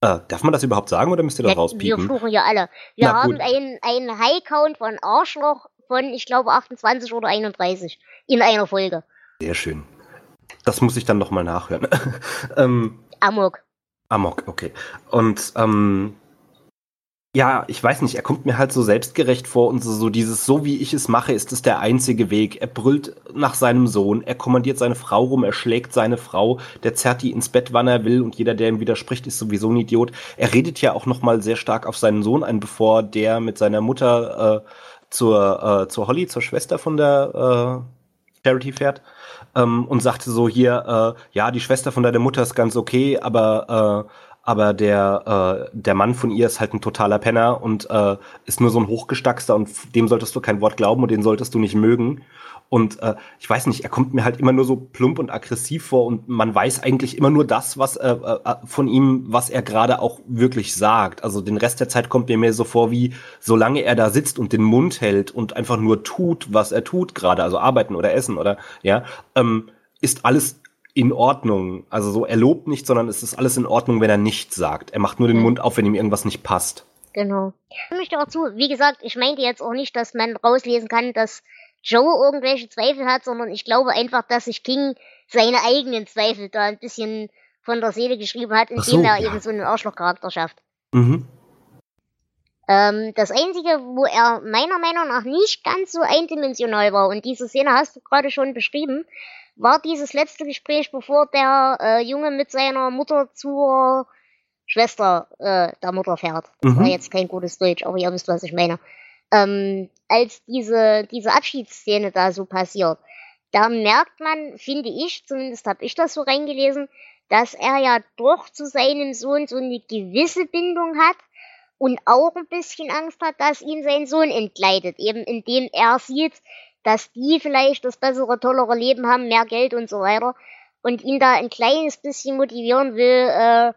äh, darf man das überhaupt sagen oder müsst ihr das Ja, wir rauspiepen? fluchen ja alle. Wir Na haben einen, einen High-Count von Arschloch von, ich glaube, 28 oder 31 in einer Folge. Sehr schön. Das muss ich dann noch mal nachhören. ähm, Amok. Amok, okay. Und ähm, ja, ich weiß nicht, er kommt mir halt so selbstgerecht vor und so, so dieses, so wie ich es mache, ist es der einzige Weg. Er brüllt nach seinem Sohn, er kommandiert seine Frau rum, er schlägt seine Frau, der zerrt die ins Bett, wann er will und jeder, der ihm widerspricht, ist sowieso ein Idiot. Er redet ja auch noch mal sehr stark auf seinen Sohn ein, bevor der mit seiner Mutter äh, zur, äh, zur Holly, zur Schwester von der äh, Charity fährt ähm, und sagte so hier, äh, ja, die Schwester von deiner Mutter ist ganz okay, aber äh, aber der äh, der Mann von ihr ist halt ein totaler Penner und äh, ist nur so ein Hochgestackster und dem solltest du kein Wort glauben und den solltest du nicht mögen. Und äh, ich weiß nicht, er kommt mir halt immer nur so plump und aggressiv vor und man weiß eigentlich immer nur das, was äh, äh, von ihm, was er gerade auch wirklich sagt. Also den Rest der Zeit kommt mir mehr so vor, wie solange er da sitzt und den Mund hält und einfach nur tut, was er tut gerade, also arbeiten oder essen oder ja, ähm, ist alles in Ordnung. Also so, er lobt nicht, sondern es ist alles in Ordnung, wenn er nichts sagt. Er macht nur den. Mund auf, wenn ihm irgendwas nicht passt. Genau. Ich möchte auch zu, wie gesagt, ich meinte jetzt auch nicht, dass man rauslesen kann, dass Joe irgendwelche Zweifel hat, sondern ich glaube einfach, dass sich King seine eigenen Zweifel da ein bisschen von der Seele geschrieben hat, indem so, er ja. eben so einen Arschlochcharakter schafft. Mhm. Ähm, das Einzige, wo er meiner Meinung nach nicht ganz so eindimensional war, und diese Szene hast du gerade schon beschrieben, war dieses letzte Gespräch, bevor der äh, Junge mit seiner Mutter zur Schwester äh, der Mutter fährt. Das Mhm. war jetzt kein gutes Deutsch, aber ihr wisst, was ich meine. Ähm, als diese, diese Abschiedsszene da so passiert, da merkt man, finde ich, zumindest habe ich das so reingelesen, dass er ja doch zu seinem Sohn so eine gewisse Bindung hat und auch ein bisschen Angst hat, dass ihn sein Sohn entgleitet, eben indem er sieht, dass die vielleicht das bessere, tollere Leben haben, mehr Geld und so weiter und ihn da ein kleines bisschen motivieren will, äh,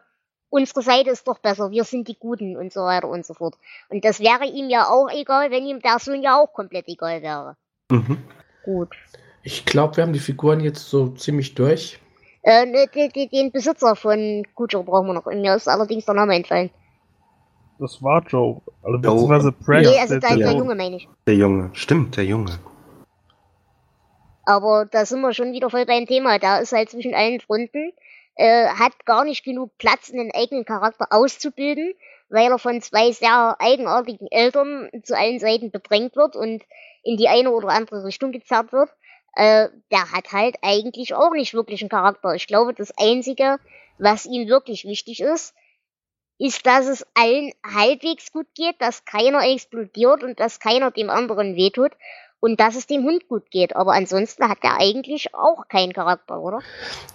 unsere Seite ist doch besser, wir sind die Guten und so weiter und so fort. Und das wäre ihm ja auch egal, wenn ihm der Sohn ja auch komplett egal wäre. Mhm. Gut. Ich glaube, wir haben die Figuren jetzt so ziemlich durch. Äh, ne, den, den, den Besitzer von Kujo brauchen wir noch. Und mir ist allerdings der Name entfallen. Das war Joe. Also beziehungsweise Brad. nee, also der- der, der. Junge meine ich. Der Junge. Stimmt, der Junge. Aber da sind wir schon wieder voll beim Thema. Da ist halt zwischen allen Fronten, äh, hat gar nicht genug Platz, einen eigenen Charakter auszubilden, weil er von zwei sehr eigenartigen Eltern zu allen Seiten bedrängt wird und in die eine oder andere Richtung gezerrt wird. Äh, der hat halt eigentlich auch nicht wirklich einen Charakter. Ich glaube, das Einzige, was ihm wirklich wichtig ist, ist, dass es allen halbwegs gut geht, dass keiner explodiert und dass keiner dem anderen wehtut und dass es dem Hund gut geht. Aber ansonsten hat er eigentlich auch keinen Charakter, oder?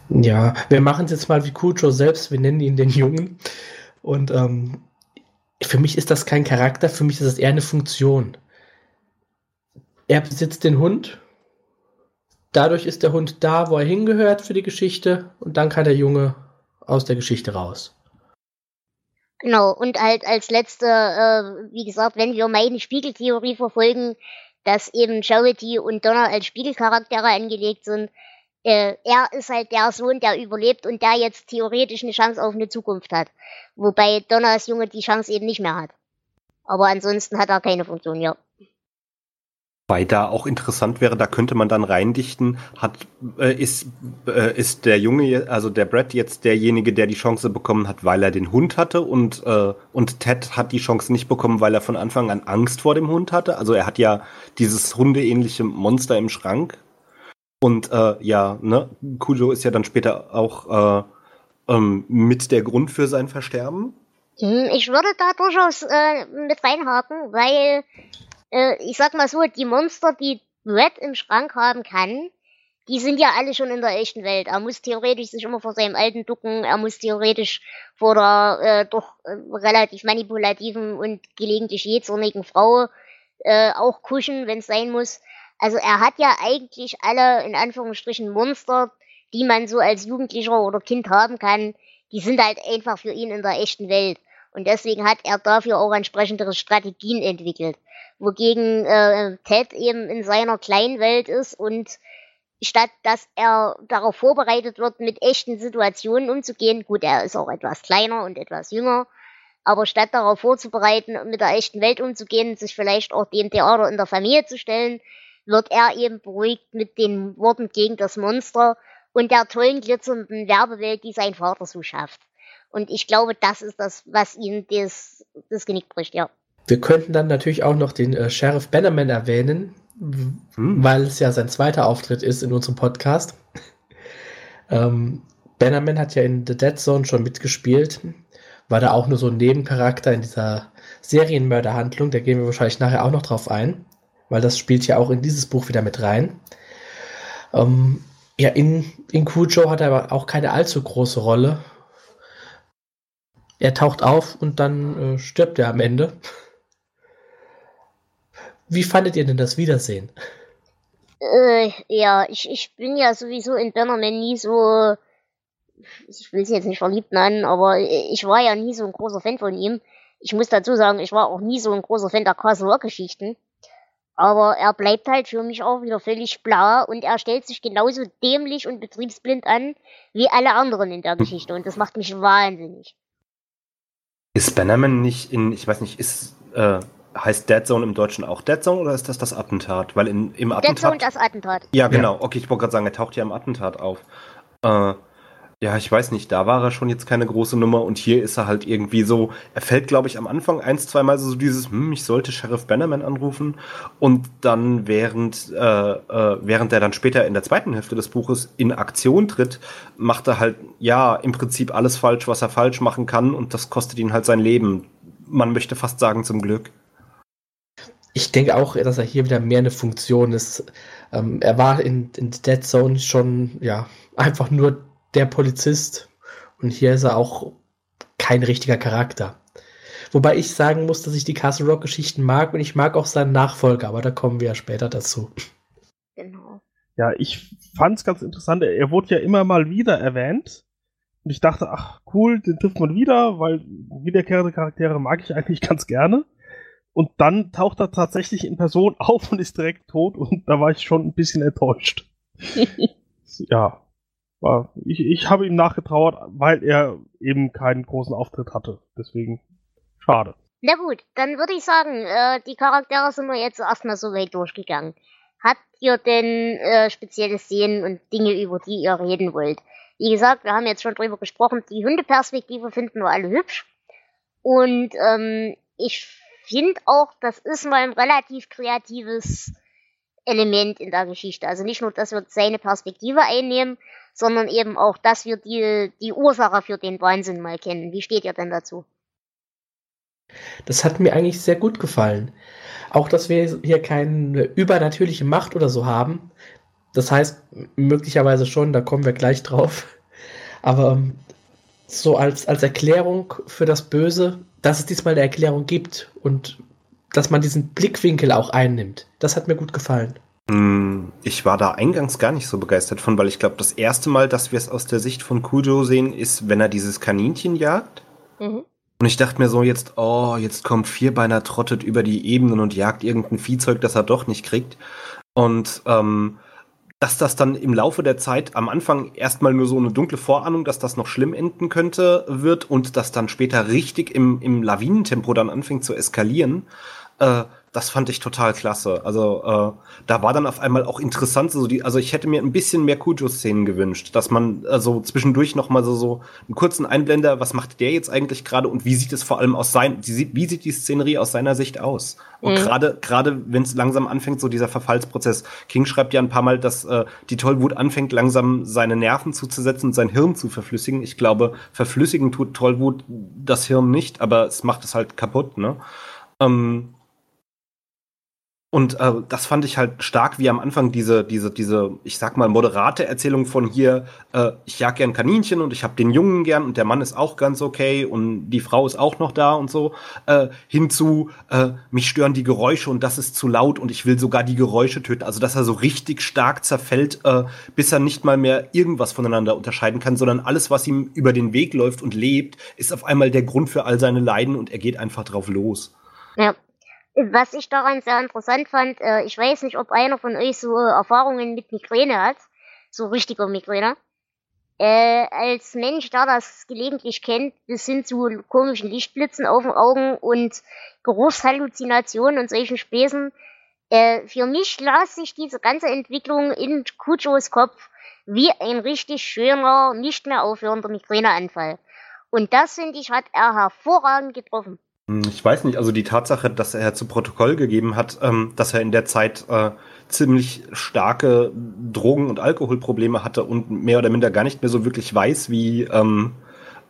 Ja, wir machen es jetzt mal wie Kujo selbst, wir nennen ihn den Jungen. Und ähm, für mich ist das kein Charakter, für mich ist das eher eine Funktion. Er besitzt den Hund. Dadurch ist der Hund da, wo er hingehört für die Geschichte. Und dann kann der Junge aus der Geschichte raus. Genau, und halt als letzte, äh, wie gesagt, wenn wir meine Spiegeltheorie verfolgen, dass eben Charity und Donna als Spiegelcharaktere angelegt sind, äh, er ist halt der Sohn, der überlebt und der jetzt theoretisch eine Chance auf eine Zukunft hat. Wobei Donnas Junge die Chance eben nicht mehr hat. Aber ansonsten hat er keine Funktion, ja. Weil da auch interessant wäre, da könnte man dann reindichten, hat, äh, ist, äh, ist der Junge, also der Brad jetzt derjenige, der die Chance bekommen hat, weil er den Hund hatte und, äh, und Ted hat die Chance nicht bekommen, weil er von Anfang an Angst vor dem Hund hatte. Also er hat ja dieses hundeähnliche Monster im Schrank. Und äh, ja, ne, Kujo ist ja dann später auch äh, ähm, mit der Grund für sein Versterben. Hm, Ich würde da durchaus äh, mit reinhaken, weil äh, ich sag mal so, die Monster, die Red im Schrank haben kann, die sind ja alle schon in der echten Welt. Er muss theoretisch sich immer vor seinem Alten ducken, er muss theoretisch vor der äh, doch äh, relativ manipulativen und gelegentlich jähzornigen Frau äh, auch kuschen, wenn es sein muss. Also er hat ja eigentlich alle, in Anführungsstrichen, Monster, die man so als Jugendlicher oder Kind haben kann, die sind halt einfach für ihn in der echten Welt. Und deswegen hat er dafür auch entsprechendere Strategien entwickelt. Wogegen äh, Ted eben in seiner kleinen Welt ist und statt dass er darauf vorbereitet wird, mit echten Situationen umzugehen, gut, er ist auch etwas kleiner und etwas jünger, aber statt darauf vorzubereiten, mit der echten Welt umzugehen, sich vielleicht auch dem Theater in der Familie zu stellen, wird er eben beruhigt mit den Worten gegen das Monster und der tollen glitzernden Werbewelt, die sein Vater so schafft. Und ich glaube, das ist das, was ihm das, das Genick bricht, ja. Wir könnten dann natürlich auch noch den äh, Sheriff Bannerman erwähnen, hm. weil es ja sein zweiter Auftritt ist in unserem Podcast. ähm, Bannerman hat ja in The Dead Zone schon mitgespielt, war da auch nur so ein Nebencharakter in dieser Serienmörderhandlung, da gehen wir wahrscheinlich nachher auch noch drauf ein, weil das spielt ja auch in dieses Buch wieder mit rein. Ähm, ja, in, in Cujo hat er aber auch keine allzu große Rolle. Er taucht auf und dann äh, stirbt er am Ende. Wie fandet ihr denn das Wiedersehen? Äh, ja, ich, ich bin ja sowieso in Bannerman nie so, ich will es jetzt nicht verliebt nennen, aber ich war ja nie so ein großer Fan von ihm. Ich muss dazu sagen, ich war auch nie so ein großer Fan der Castle Rock Geschichten. Aber er bleibt halt für mich auch wieder völlig blau und er stellt sich genauso dämlich und betriebsblind an wie alle anderen in der Geschichte und das macht mich wahnsinnig. Ist Bannerman nicht in, ich weiß nicht, ist, äh, heißt Dead Zone im Deutschen auch Dead Zone oder ist das das Attentat? Weil in, im Attentat. Dead Zone das Attentat. Ja, genau. Okay, ich wollte gerade sagen, er taucht ja im Attentat auf. Äh, ja, ich weiß nicht, da war er schon jetzt keine große Nummer und hier ist er halt irgendwie so, er fällt, glaube ich, am Anfang ein, zweimal so dieses, hm, ich sollte Sheriff Bannerman anrufen und dann während, äh, äh, während er dann später in der zweiten Hälfte des Buches in Aktion tritt, macht er halt, ja, im Prinzip alles falsch, was er falsch machen kann und das kostet ihn halt sein Leben. Man möchte fast sagen, zum Glück. Ich denke auch, dass er hier wieder mehr eine Funktion ist. Ähm, er war in, in Dead Zone schon, ja, einfach nur der Polizist. Und hier ist er auch kein richtiger Charakter. Wobei ich sagen muss, dass ich die Castle Rock Geschichten mag und ich mag auch seinen Nachfolger, aber da kommen wir ja später dazu. Genau. Ja, ich fand es ganz interessant. Er wurde ja immer mal wieder erwähnt. Und ich dachte, ach cool, den trifft man wieder, weil wiederkehrende Charaktere mag ich eigentlich ganz gerne. Und dann taucht er tatsächlich in Person auf und ist direkt tot und da war ich schon ein bisschen enttäuscht. ja, war, ich, ich habe ihm nachgetrauert, weil er eben keinen großen Auftritt hatte. Deswegen schade. Na gut, dann würde ich sagen, äh, die Charaktere sind wir jetzt erstmal so weit durchgegangen. Habt ihr denn äh, spezielle Szenen und Dinge, über die ihr reden wollt? Wie gesagt, wir haben jetzt schon drüber gesprochen, die Hundeperspektive finden wir alle hübsch. Und ähm, ich finde auch, das ist mal ein relativ kreatives Element in der Geschichte. Also nicht nur, dass wir seine Perspektive einnehmen, sondern eben auch, dass wir die, die Ursache für den Wahnsinn mal kennen. Wie steht ihr denn dazu? Das hat mir eigentlich sehr gut gefallen. Auch, dass wir hier keine übernatürliche Macht oder so haben. Das heißt, möglicherweise schon, da kommen wir gleich drauf. Aber ähm, so als, als Erklärung für das Böse, dass es diesmal eine Erklärung gibt und dass man diesen Blickwinkel auch einnimmt. Das hat mir gut gefallen. Hm, ich war da eingangs gar nicht so begeistert von, weil ich glaube, das erste Mal, dass wir es aus der Sicht von Kujo sehen, ist, wenn er dieses Kaninchen jagt. Mhm. Und ich dachte mir so jetzt, oh, jetzt kommt Vierbeiner, trottet über die Ebenen und jagt irgendein Viehzeug, das er doch nicht kriegt. Und ähm, dass das dann im Laufe der Zeit am Anfang erstmal nur so eine dunkle Vorahnung, dass das noch schlimm enden könnte, wird und das dann später richtig im, im Lawinentempo dann anfängt zu eskalieren. Äh, das fand ich total klasse. Also äh, da war dann auf einmal auch interessant, so die, also ich hätte mir ein bisschen mehr Kujo-Szenen gewünscht, dass man also zwischendurch noch mal so, so einen kurzen Einblender, was macht der jetzt eigentlich gerade und wie sieht es vor allem aus sein, wie sieht die Szenerie aus seiner Sicht aus? Und mhm. gerade gerade wenn es langsam anfängt, so dieser Verfallsprozess. King schreibt ja ein paar Mal, dass äh, die Tollwut anfängt, langsam seine Nerven zuzusetzen und sein Hirn zu verflüssigen. Ich glaube, verflüssigen tut Tollwut das Hirn nicht, aber es macht es halt kaputt, ne? Ähm, Und äh, das fand ich halt stark, wie am Anfang diese, diese, diese, ich sag mal, moderate Erzählung von hier, äh, ich jag gern Kaninchen und ich hab den Jungen gern und der Mann ist auch ganz okay und die Frau ist auch noch da und so, äh, hinzu, äh, mich stören die Geräusche und das ist zu laut und ich will sogar die Geräusche töten. Also dass er so richtig stark zerfällt, äh, bis er nicht mal mehr irgendwas voneinander unterscheiden kann, sondern alles, was ihm über den Weg läuft und lebt, ist auf einmal der Grund für all seine Leiden und er geht einfach drauf los. Ja. Was ich daran sehr interessant fand, äh, ich weiß nicht, ob einer von euch so Erfahrungen mit Migräne hat, so richtiger Migräne. Äh, als Mensch, der das gelegentlich kennt, bis hin zu komischen Lichtblitzen auf den Augen und Geruchshalluzinationen und solchen Späßen. Äh, für mich las sich diese ganze Entwicklung in Kujos Kopf wie ein richtig schöner, nicht mehr aufhörender Migräneanfall. Und das, finde ich, hat er hervorragend getroffen. Hm, ich weiß nicht, also die Tatsache, dass er zu Protokoll gegeben hat, ähm, dass er in der Zeit äh, ziemlich starke Drogen- und Alkoholprobleme hatte und mehr oder minder gar nicht mehr so wirklich weiß, wie, ähm,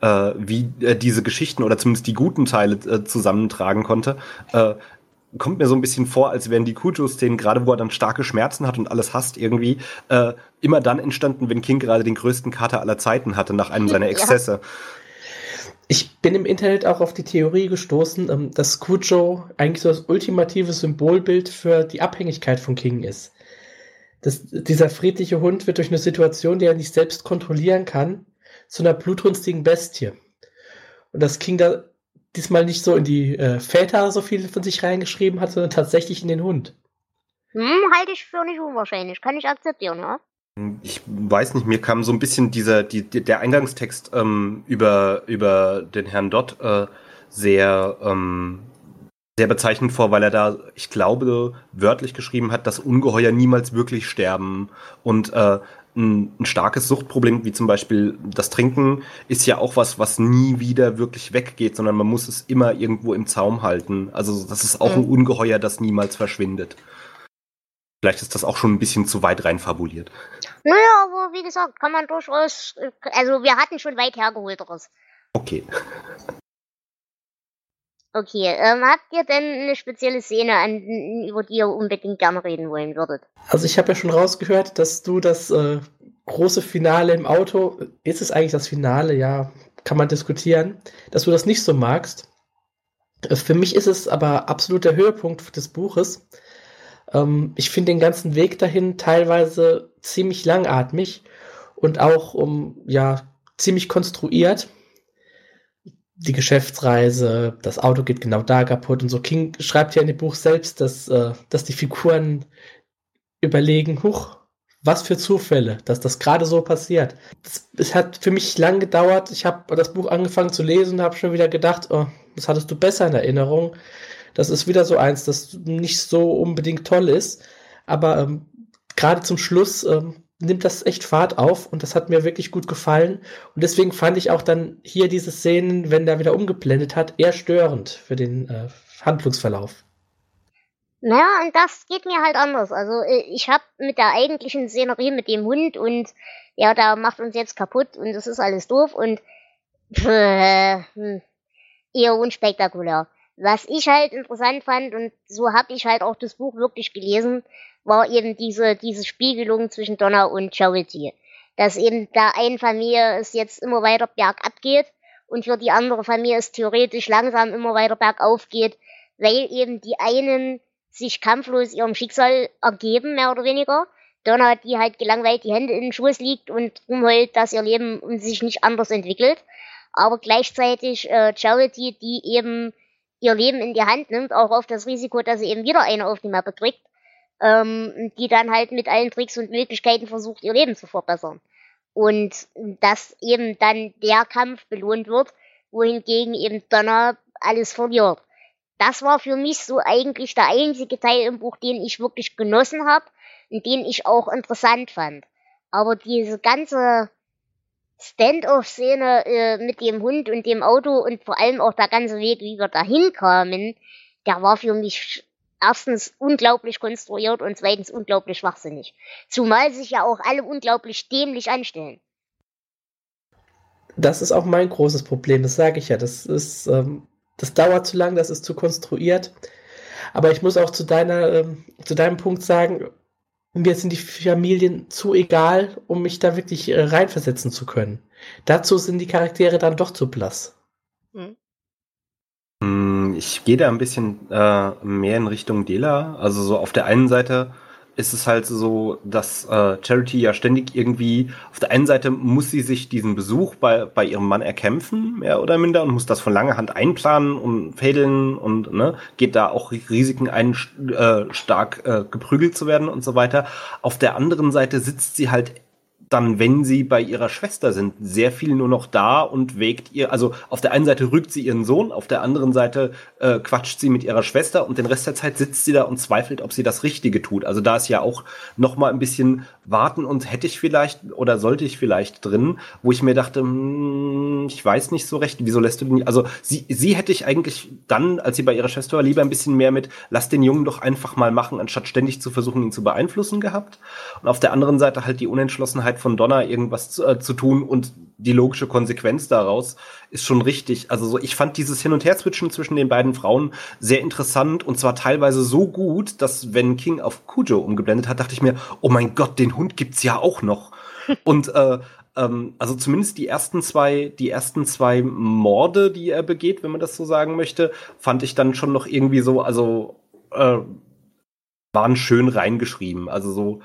äh, wie er diese Geschichten oder zumindest die guten Teile äh, zusammentragen konnte, äh, kommt mir so ein bisschen vor, als wären die Kujo-Szenen, gerade wo er dann starke Schmerzen hat und alles hasst irgendwie, äh, immer dann entstanden, wenn King gerade den größten Kater aller Zeiten hatte nach einem seiner Exzesse. Ja. Ich bin im Internet auch auf die Theorie gestoßen, ähm, dass Cujo eigentlich so das ultimative Symbolbild für die Abhängigkeit von King ist. Das, dieser friedliche Hund wird durch eine Situation, die er nicht selbst kontrollieren kann, zu einer blutrünstigen Bestie. Und dass King da diesmal nicht so in die äh, Väter so viel von sich reingeschrieben hat, sondern tatsächlich in den Hund. Hm, halte ich für nicht unwahrscheinlich. Kann ich akzeptieren, ja? Ich weiß nicht, mir kam so ein bisschen dieser, die, der Eingangstext ähm, über, über den Herrn Dott äh, sehr, ähm, sehr bezeichnend vor, weil er da, ich glaube, wörtlich geschrieben hat, dass Ungeheuer niemals wirklich sterben. Und äh, ein, ein starkes Suchtproblem, wie zum Beispiel das Trinken, ist ja auch was, was nie wieder wirklich weggeht, sondern man muss es immer irgendwo im Zaum halten. Also das ist auch mhm. ein Ungeheuer, das niemals verschwindet. Vielleicht ist das auch schon ein bisschen zu weit rein fabuliert. Naja, aber wie gesagt, kann man durchaus. Also, wir hatten schon weit hergeholteres. Okay. Okay, ähm, habt ihr denn eine spezielle Szene, an, über die ihr unbedingt gerne reden wollen würdet? Also ich habe ja schon rausgehört, dass du das äh, große Finale im Auto, ist es eigentlich das Finale, ja, kann man diskutieren, dass du das nicht so magst. Äh, für mich ist es aber absolut der Höhepunkt des Buches. Ähm, ich finde den ganzen Weg dahin teilweise ziemlich langatmig und auch um ja ziemlich konstruiert. Die Geschäftsreise, das Auto geht genau da kaputt und so. King schreibt ja in dem Buch selbst, dass, äh, dass die Figuren überlegen, huch, was für Zufälle, dass das gerade so passiert. Es hat für mich lang gedauert. Ich habe das Buch angefangen zu lesen und habe schon wieder gedacht, oh, das hattest du besser in Erinnerung. Das ist wieder so eins, das nicht so unbedingt toll ist. Aber ähm, gerade zum Schluss ähm, nimmt das echt Fahrt auf und das hat mir wirklich gut gefallen. Und deswegen fand ich auch dann hier diese Szenen, wenn der wieder umgeblendet hat, eher störend für den äh, Handlungsverlauf. Naja, und das geht mir halt anders. Also äh, ich habe mit der eigentlichen Szenerie mit dem Hund und ja, da macht uns jetzt kaputt und das ist alles doof und pff, hm, eher unspektakulär. Was ich halt interessant fand, und so habe ich halt auch das Buch wirklich gelesen, war eben diese, diese Spiegelung zwischen Donna und Charity. Dass eben der einen Familie es jetzt immer weiter bergab geht und für die andere Familie es theoretisch langsam immer weiter bergauf geht, weil eben die einen sich kampflos ihrem Schicksal ergeben, mehr oder weniger. Donna, die halt gelangweilt die Hände in den Schoß liegt und rumheult, dass ihr Leben sich nicht anders entwickelt. Aber gleichzeitig äh, Charity, die eben ihr Leben in die Hand nimmt, auch auf das Risiko, dass sie eben wieder eine auf die Mappe kriegt, ähm, die dann halt mit allen Tricks und Möglichkeiten versucht, ihr Leben zu verbessern. Und dass eben dann der Kampf belohnt wird, wohingegen eben Donner alles verliert. Das war für mich so eigentlich der einzige Teil im Buch, den ich wirklich genossen habe und den ich auch interessant fand. Aber diese ganze Stand-off-Szene äh, mit dem Hund und dem Auto und vor allem auch der ganze Weg, wie wir dahin kamen, der war für mich erstens unglaublich konstruiert und zweitens unglaublich schwachsinnig. Zumal sich ja auch alle unglaublich dämlich anstellen. Das ist auch mein großes Problem, das sage ich ja. Das ist, ähm, das dauert zu lang, das ist zu konstruiert. Aber ich muss auch zu deiner, ähm, zu deinem Punkt sagen, mir sind die Familien zu egal, um mich da wirklich äh, reinversetzen zu können. Dazu sind die Charaktere dann doch zu blass. Hm, Ich gehe da ein bisschen äh, mehr in Richtung Dela. Also so auf der einen Seite ist es halt so, dass äh, Charity ja ständig irgendwie, auf der einen Seite muss sie sich diesen Besuch bei, bei ihrem Mann erkämpfen, mehr oder minder, und muss das von langer Hand einplanen und fädeln und ne, geht da auch Risiken ein, äh, stark äh, geprügelt zu werden und so weiter. Auf der anderen Seite sitzt sie halt dann, wenn sie bei ihrer Schwester sind, sehr viel nur noch da und wägt ihr, also auf der einen Seite rügt sie ihren Sohn, auf der anderen Seite äh, quatscht sie mit ihrer Schwester und den Rest der Zeit sitzt sie da und zweifelt, ob sie das Richtige tut. Also da ist ja auch noch mal ein bisschen warten und hätte ich vielleicht oder sollte ich vielleicht drin, wo ich mir dachte, hm, ich weiß nicht so recht, wieso lässt du den, also sie, sie hätte ich eigentlich dann, als sie bei ihrer Schwester war, lieber ein bisschen mehr mit, lass den Jungen doch einfach mal machen, anstatt ständig zu versuchen, ihn zu beeinflussen gehabt. Und auf der anderen Seite halt die Unentschlossenheit von Donna, irgendwas zu, äh, zu tun und die logische Konsequenz daraus ist schon richtig. Also so, ich fand dieses Hin- und Her-Switchen zwischen den beiden Frauen sehr interessant und zwar teilweise so gut, dass wenn King auf Kujo umgeblendet hat, dachte ich mir, oh mein Gott, den Hund gibt's ja auch noch. und äh, ähm, also zumindest die ersten zwei, die ersten zwei Morde, die er begeht, wenn man das so sagen möchte, fand ich dann schon noch irgendwie so, also äh, waren schön reingeschrieben. Also so,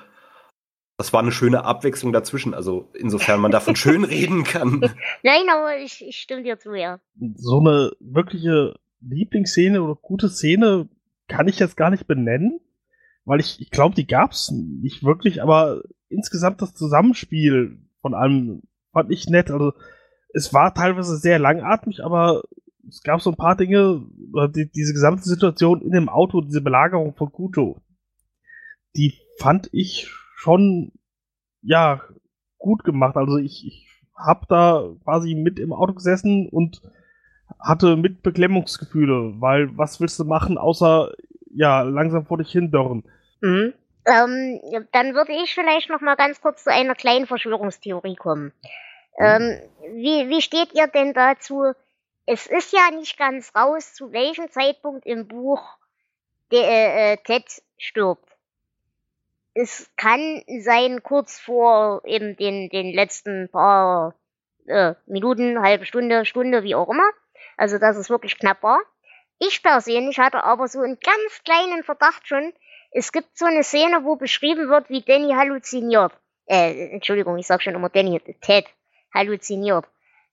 das war eine schöne Abwechslung dazwischen. Also insofern man davon schön reden kann. Nein, aber ich, ich stimme dir zu, ja. So eine wirkliche Lieblingsszene oder gute Szene kann ich jetzt gar nicht benennen, weil ich, ich glaube, die gab's nicht wirklich, aber insgesamt das Zusammenspiel von allem fand ich nett. Also es war teilweise sehr langatmig, aber es gab so ein paar Dinge, die, diese gesamte Situation in dem Auto, diese Belagerung von Kuto, die fand ich schon, ja, gut gemacht. Also ich, ich habe da quasi mit im Auto gesessen und hatte mit Beklemmungsgefühle, weil was willst du machen, außer ja, langsam vor dich hindörren. Mhm. Ähm, dann würde ich vielleicht noch mal ganz kurz zu einer kleinen Verschwörungstheorie kommen. Ähm, wie, wie steht ihr denn dazu? Es ist ja nicht ganz raus, zu welchem Zeitpunkt im Buch der äh, äh, Ted stirbt. Es kann sein kurz vor eben den, den letzten paar äh, Minuten, halbe Stunde, Stunde, wie auch immer. Also dass es wirklich knapp war. Ich persönlich hatte aber so einen ganz kleinen Verdacht schon, es gibt so eine Szene, wo beschrieben wird, wie Danny halluziniert. Äh, Entschuldigung, ich sag schon immer Danny, Ted halluziniert.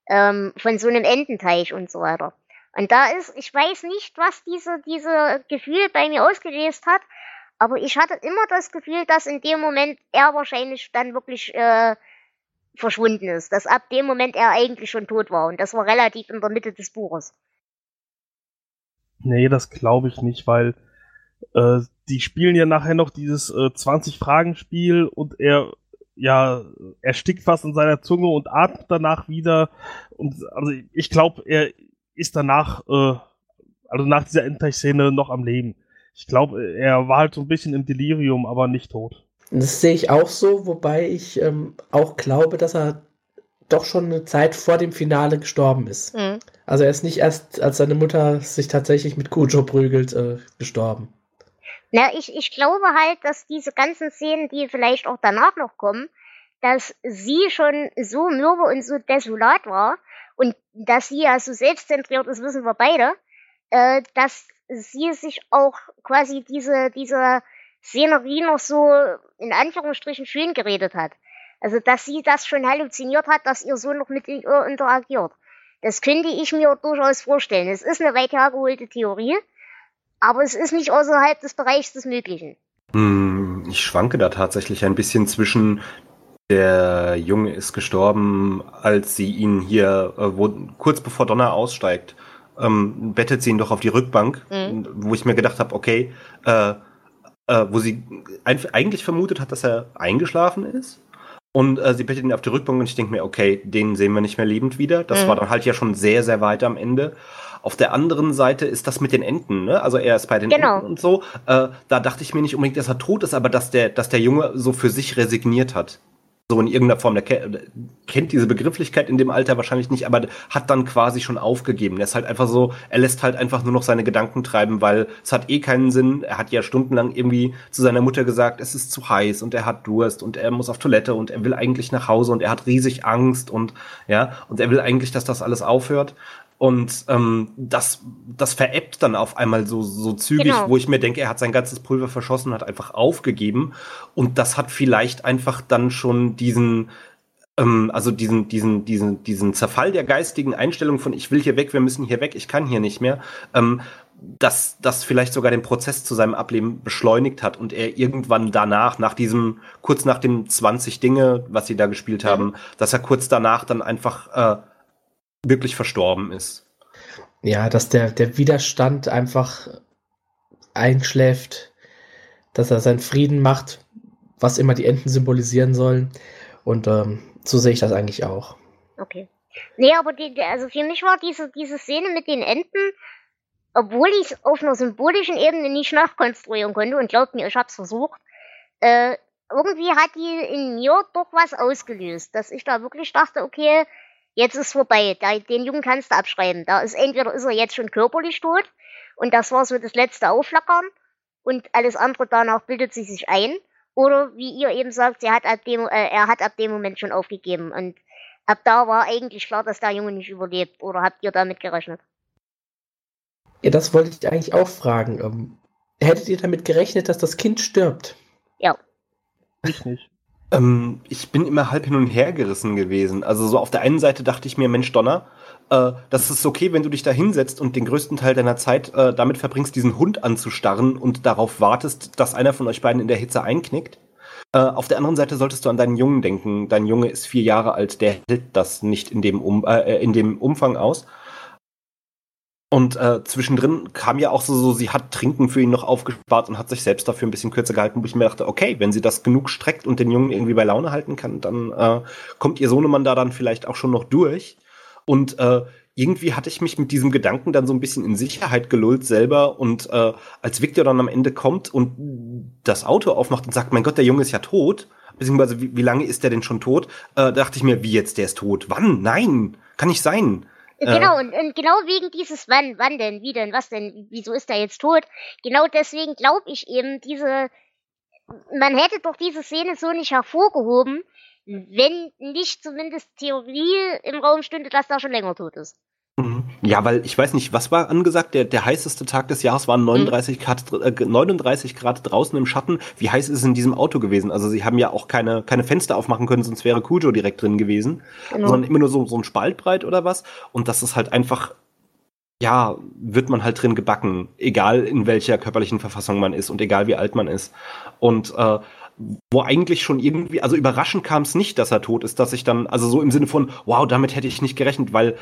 Ähm, von so einem Ententeich und so weiter. Und da ist, ich weiß nicht, was diese, diese Gefühl bei mir ausgelöst hat, aber ich hatte immer das Gefühl, dass in dem Moment er wahrscheinlich dann wirklich äh, verschwunden ist. Dass ab dem Moment er eigentlich schon tot war. Und das war relativ in der Mitte des Buches. Nee, das glaube ich nicht, weil äh, die spielen ja nachher noch dieses äh, 20-Fragen-Spiel und er ja erstickt fast in seiner Zunge und atmet danach wieder. Und also ich glaube, er ist danach, äh, also nach dieser Endteich-Szene noch am Leben. Ich glaube, er war halt so ein bisschen im Delirium, aber nicht tot. Das sehe ich auch so, wobei ich ähm, auch glaube, dass er doch schon eine Zeit vor dem Finale gestorben ist. Mhm. Also er ist nicht erst, als seine Mutter sich tatsächlich mit Kujo prügelt, äh, gestorben. Na, ich, ich glaube halt, dass diese ganzen Szenen, die vielleicht auch danach noch kommen, dass sie schon so mürbe und so desolat war und dass sie ja so selbstzentriert ist, wissen wir beide, äh, dass sie sich auch quasi diese, diese Szenerie noch so in Anführungsstrichen schön geredet hat. Also, dass sie das schon halluziniert hat, dass ihr Sohn noch mit ihr interagiert. Das könnte ich mir durchaus vorstellen. Es ist eine weit hergeholte Theorie, aber es ist nicht außerhalb des Bereichs des Möglichen. Hm, ich schwanke da tatsächlich ein bisschen zwischen der Junge ist gestorben, als sie ihn hier, äh, wo, kurz bevor Donner aussteigt, ähm, bettet sie ihn doch auf die Rückbank, Mhm. wo ich mir gedacht habe, okay, äh, äh, wo sie eigentlich vermutet hat, dass er eingeschlafen ist. Und äh, sie bettet ihn auf die Rückbank und ich denke mir, okay, den sehen wir nicht mehr lebend wieder. Das Mhm. war dann halt ja schon sehr, sehr weit am Ende. Auf der anderen Seite ist das mit den Enten, ne? Also er ist bei den Genau. Enten und so. Äh, da dachte ich mir nicht unbedingt, dass er tot ist, aber dass der, dass der Junge so für sich resigniert hat. So in irgendeiner Form, der kennt diese Begrifflichkeit in dem Alter wahrscheinlich nicht, aber hat dann quasi schon aufgegeben. Er ist halt einfach so, er lässt halt einfach nur noch seine Gedanken treiben, weil es hat eh keinen Sinn. Er hat ja stundenlang irgendwie zu seiner Mutter gesagt, es ist zu heiß und er hat Durst und er muss auf Toilette und er will eigentlich nach Hause und er hat riesig Angst und ja, und er will eigentlich, dass das alles aufhört. Und ähm, das, das veräppt dann auf einmal so, so zügig, genau. wo ich mir denke, er hat sein ganzes Pulver verschossen, hat einfach aufgegeben. Und das hat vielleicht einfach dann schon diesen, ähm, also diesen, diesen, diesen, diesen Zerfall der geistigen Einstellung von ich will hier weg, wir müssen hier weg, ich kann hier nicht mehr, ähm, dass das vielleicht sogar den Prozess zu seinem Ableben beschleunigt hat und er irgendwann danach, nach diesem, kurz nach dem 20 Dinge, was sie da gespielt haben, mhm. dass er kurz danach dann einfach äh, wirklich verstorben ist. Ja, dass der, der Widerstand einfach einschläft, dass er seinen Frieden macht, was immer die Enten symbolisieren sollen. Und ähm, so sehe ich das eigentlich auch. Okay. Nee, aber die, also für mich war diese, diese Szene mit den Enten, obwohl ich es auf einer symbolischen Ebene nicht nachkonstruieren konnte, und glaubt mir, ich habe es versucht, äh, irgendwie hat die in mir doch was ausgelöst, dass ich da wirklich dachte, okay, jetzt ist vorbei. Da, den Jungen kannst du abschreiben. Da ist entweder ist er jetzt schon körperlich tot und das war so das letzte Auflackern und alles andere danach bildet sie sich ein. Oder wie ihr eben sagt, sie hat ab dem, äh, er hat ab dem Moment schon aufgegeben und ab da war eigentlich klar, dass der Junge nicht überlebt. Oder habt ihr damit gerechnet? Ja, das wollte ich eigentlich auch fragen. Ähm, hättet ihr damit gerechnet, dass das Kind stirbt? Ja. Ich nicht. Ähm, ich bin immer halb hin und her gerissen gewesen. Also so auf der einen Seite dachte ich mir, Mensch Donner, äh, das ist okay, wenn du dich da hinsetzt und den größten Teil deiner Zeit äh, damit verbringst, diesen Hund anzustarren und darauf wartest, dass einer von euch beiden in der Hitze einknickt. Äh, auf der anderen Seite solltest du an deinen Jungen denken. Dein Junge ist vier Jahre alt, der hält das nicht in dem, um äh, in dem Umfang aus. Und äh, zwischendrin kam ja auch so, so, sie hat Trinken für ihn noch aufgespart und hat sich selbst dafür ein bisschen kürzer gehalten, wo ich mir dachte, okay, wenn sie das genug streckt und den Jungen irgendwie bei Laune halten kann, dann äh, kommt ihr Sohnemann da dann vielleicht auch schon noch durch. Und äh, irgendwie hatte ich mich mit diesem Gedanken dann so ein bisschen in Sicherheit gelullt selber. Und äh, als Victor dann am Ende kommt und das Auto aufmacht und sagt, mein Gott, der Junge ist ja tot, beziehungsweise wie, wie lange ist der denn schon tot, äh, dachte ich mir, wie jetzt, der ist tot? Wann? Nein, kann nicht sein. Genau, und, und, genau wegen dieses wann, wann denn, wie denn, was denn, wieso ist er jetzt tot? Genau deswegen glaube ich eben, diese, man hätte doch diese Szene so nicht hervorgehoben, wenn nicht zumindest Theorie im Raum stünde, dass er schon länger tot ist. Mhm. Ja, weil ich weiß nicht, was war angesagt? Der, der heißeste Tag des Jahres waren 39, mhm. Grad, äh, 39 Grad draußen im Schatten. Wie heiß ist es in diesem Auto gewesen? Also sie haben ja auch keine, keine Fenster aufmachen können, sonst wäre Kujo direkt drin gewesen. Genau. Sondern immer nur so, so ein Spaltbreit oder was. Und das ist halt einfach, ja, wird man halt drin gebacken. Egal in welcher körperlichen Verfassung man ist und egal wie alt man ist. Und äh, wo eigentlich schon irgendwie, also überraschend kam es nicht, dass er tot ist, dass ich dann, also so im Sinne von, wow, damit hätte ich nicht gerechnet, weil